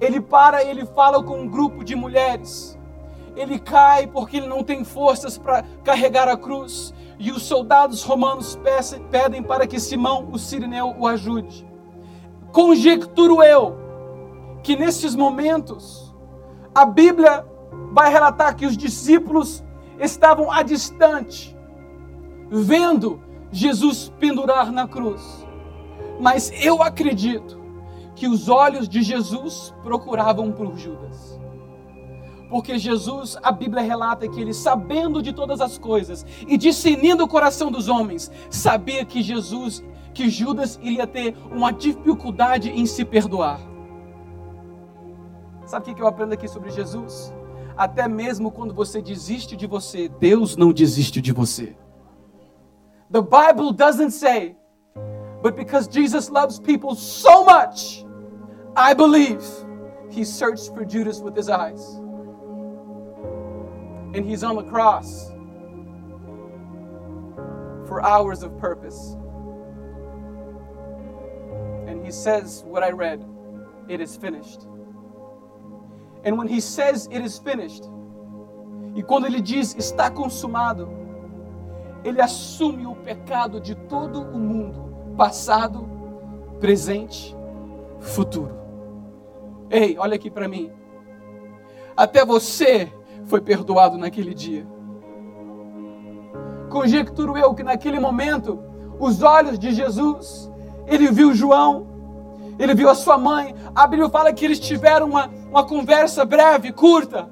ele para e ele fala com um grupo de mulheres. Ele cai porque ele não tem forças para carregar a cruz. E os soldados romanos pedem para que Simão, o sirineu, o ajude. Conjecturo eu que nesses momentos a Bíblia vai relatar que os discípulos estavam a distante, vendo Jesus pendurar na cruz. Mas eu acredito que os olhos de Jesus procuravam por Judas. Porque Jesus, a Bíblia relata que ele, sabendo de todas as coisas e discernindo o coração dos homens, sabia que Jesus, que Judas iria ter uma dificuldade em se perdoar. Sabe o que eu aprendo aqui sobre Jesus? Até mesmo quando você desiste de você, Deus não desiste de você. The Bible doesn't say, but because Jesus loves people so much, I believe he searched for Judas with his eyes. And he's on the cross for hours of purpose. And he says what I read it is finished. And when he says it is finished, e quando ele diz está consumado, ele assume o pecado de todo o mundo, passado, presente, futuro. Ei, olha aqui para mim. Até você foi perdoado naquele dia. Conjecturo eu que naquele momento, os olhos de Jesus, ele viu João, ele viu a sua mãe. A Bíblia fala que eles tiveram uma, uma conversa breve, curta.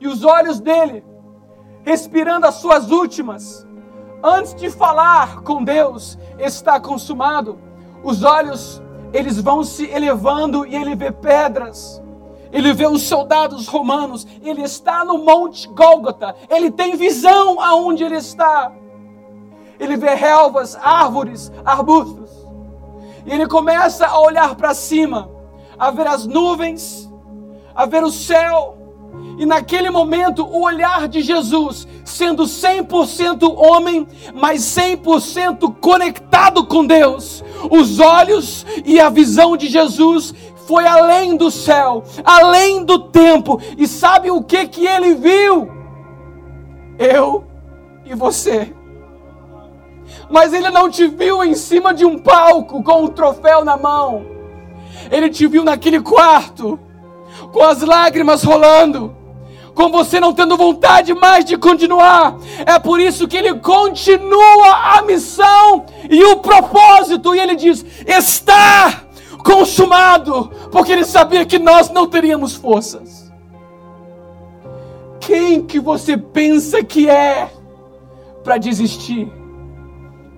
E os olhos dele, respirando as suas últimas, antes de falar com Deus, está consumado. Os olhos, eles vão se elevando e ele vê pedras. Ele vê os soldados romanos, ele está no Monte Gólgota, ele tem visão aonde ele está. Ele vê relvas, árvores, arbustos. E ele começa a olhar para cima, a ver as nuvens, a ver o céu. E naquele momento, o olhar de Jesus, sendo 100% homem, mas 100% conectado com Deus, os olhos e a visão de Jesus foi além do céu, além do tempo. E sabe o que que ele viu? Eu e você mas ele não te viu em cima de um palco com um troféu na mão. Ele te viu naquele quarto, com as lágrimas rolando, com você não tendo vontade mais de continuar. É por isso que ele continua a missão e o propósito, e ele diz: está consumado, porque ele sabia que nós não teríamos forças. Quem que você pensa que é para desistir?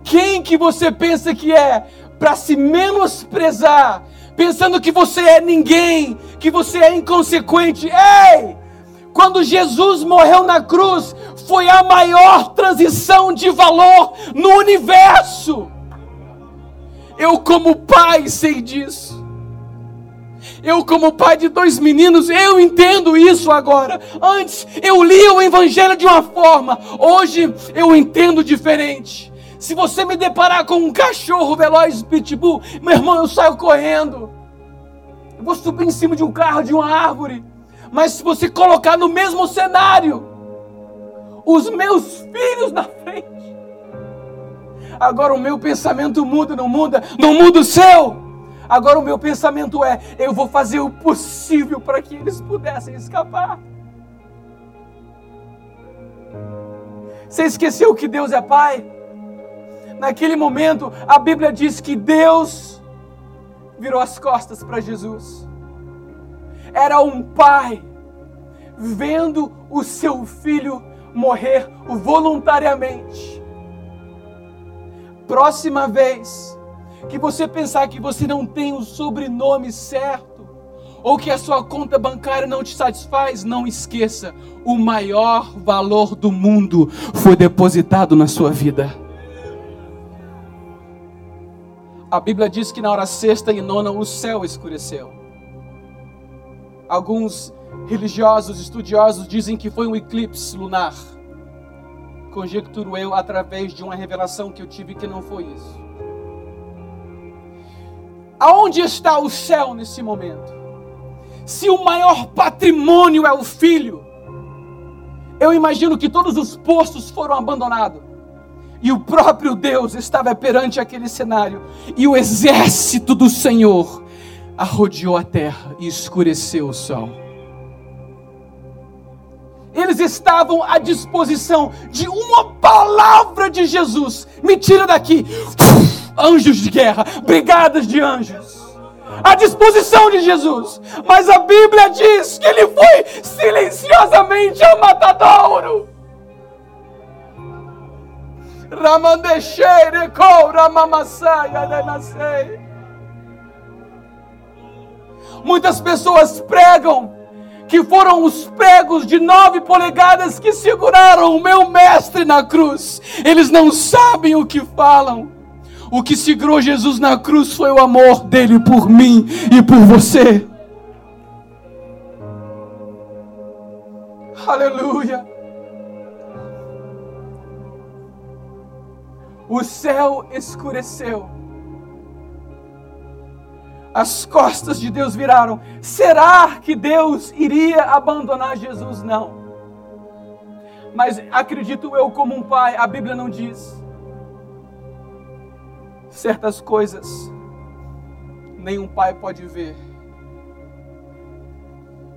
Quem que você pensa que é para se menosprezar, pensando que você é ninguém, que você é inconsequente? Ei! Quando Jesus morreu na cruz, foi a maior transição de valor no universo. Eu, como pai, sei disso. Eu, como pai de dois meninos, eu entendo isso agora. Antes eu lia o Evangelho de uma forma, hoje eu entendo diferente. Se você me deparar com um cachorro veloz pitbull, meu irmão, eu saio correndo. Eu vou subir em cima de um carro, de uma árvore. Mas se você colocar no mesmo cenário, os meus filhos na frente, agora o meu pensamento muda, não muda, não muda o seu. Agora o meu pensamento é: eu vou fazer o possível para que eles pudessem escapar. Você esqueceu que Deus é Pai? Naquele momento, a Bíblia diz que Deus virou as costas para Jesus. Era um pai vendo o seu filho morrer voluntariamente. Próxima vez que você pensar que você não tem o sobrenome certo, ou que a sua conta bancária não te satisfaz, não esqueça: o maior valor do mundo foi depositado na sua vida. A Bíblia diz que na hora sexta e nona o céu escureceu. Alguns religiosos, estudiosos dizem que foi um eclipse lunar. Conjecturo eu através de uma revelação que eu tive que não foi isso. Aonde está o céu nesse momento? Se o maior patrimônio é o filho, eu imagino que todos os postos foram abandonados. E o próprio Deus estava perante aquele cenário, e o exército do Senhor arrodeou a terra e escureceu o sol. Eles estavam à disposição de uma palavra de Jesus. Me tira daqui, anjos de guerra, brigadas de anjos. à disposição de Jesus. Mas a Bíblia diz que ele foi silenciosamente ao matadouro. Ramandechere Ramamassaya Denasei. Muitas pessoas pregam que foram os pregos de nove polegadas que seguraram o meu mestre na cruz. Eles não sabem o que falam. O que segurou Jesus na cruz foi o amor dele por mim e por você. Aleluia. O céu escureceu as costas de Deus viraram. Será que Deus iria abandonar Jesus? Não. Mas acredito eu, como um pai, a Bíblia não diz. Certas coisas nenhum pai pode ver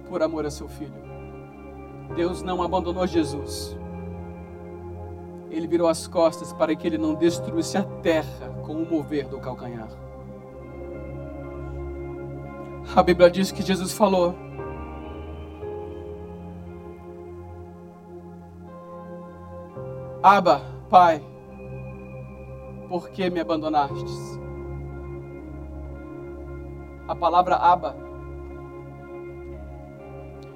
por amor a seu filho. Deus não abandonou Jesus. Ele virou as costas para que ele não destruísse a terra com o mover do calcanhar. A Bíblia diz que Jesus falou: Aba, Pai, por que me abandonastes? A palavra Aba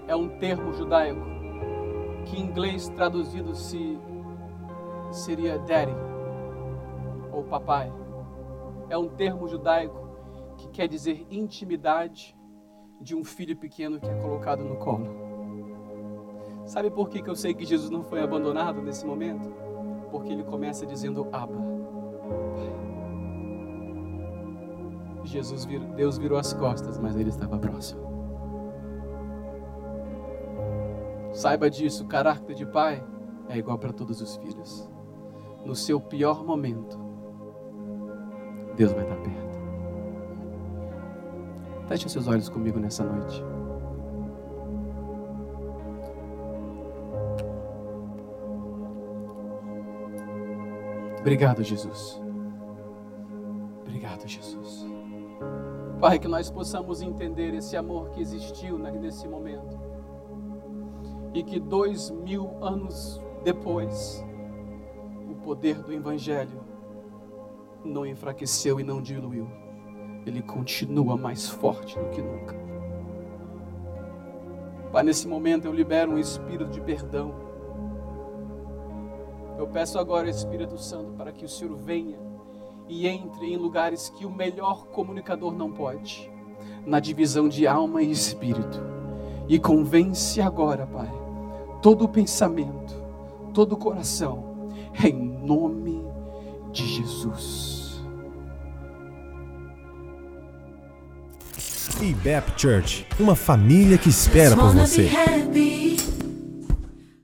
é um termo judaico que em inglês traduzido se seria daddy ou papai. É um termo judaico que quer dizer intimidade de um filho pequeno que é colocado no colo. Sabe por que, que eu sei que Jesus não foi abandonado nesse momento? Porque ele começa dizendo Abba. Jesus virou, Deus virou as costas, mas ele estava próximo. Saiba disso, o caráter de pai é igual para todos os filhos. No seu pior momento, Deus vai estar perto. Feche seus olhos comigo nessa noite. Obrigado, Jesus. Obrigado, Jesus. Pai, que nós possamos entender esse amor que existiu nesse momento. E que dois mil anos depois, o poder do Evangelho não enfraqueceu e não diluiu ele continua mais forte do que nunca. Pai, nesse momento eu libero um espírito de perdão. Eu peço agora, Espírito Santo, para que o Senhor venha e entre em lugares que o melhor comunicador não pode na divisão de alma e espírito. E convence agora, Pai, todo o pensamento, todo o coração, em nome de Jesus. IBEP Church, uma família que espera por você.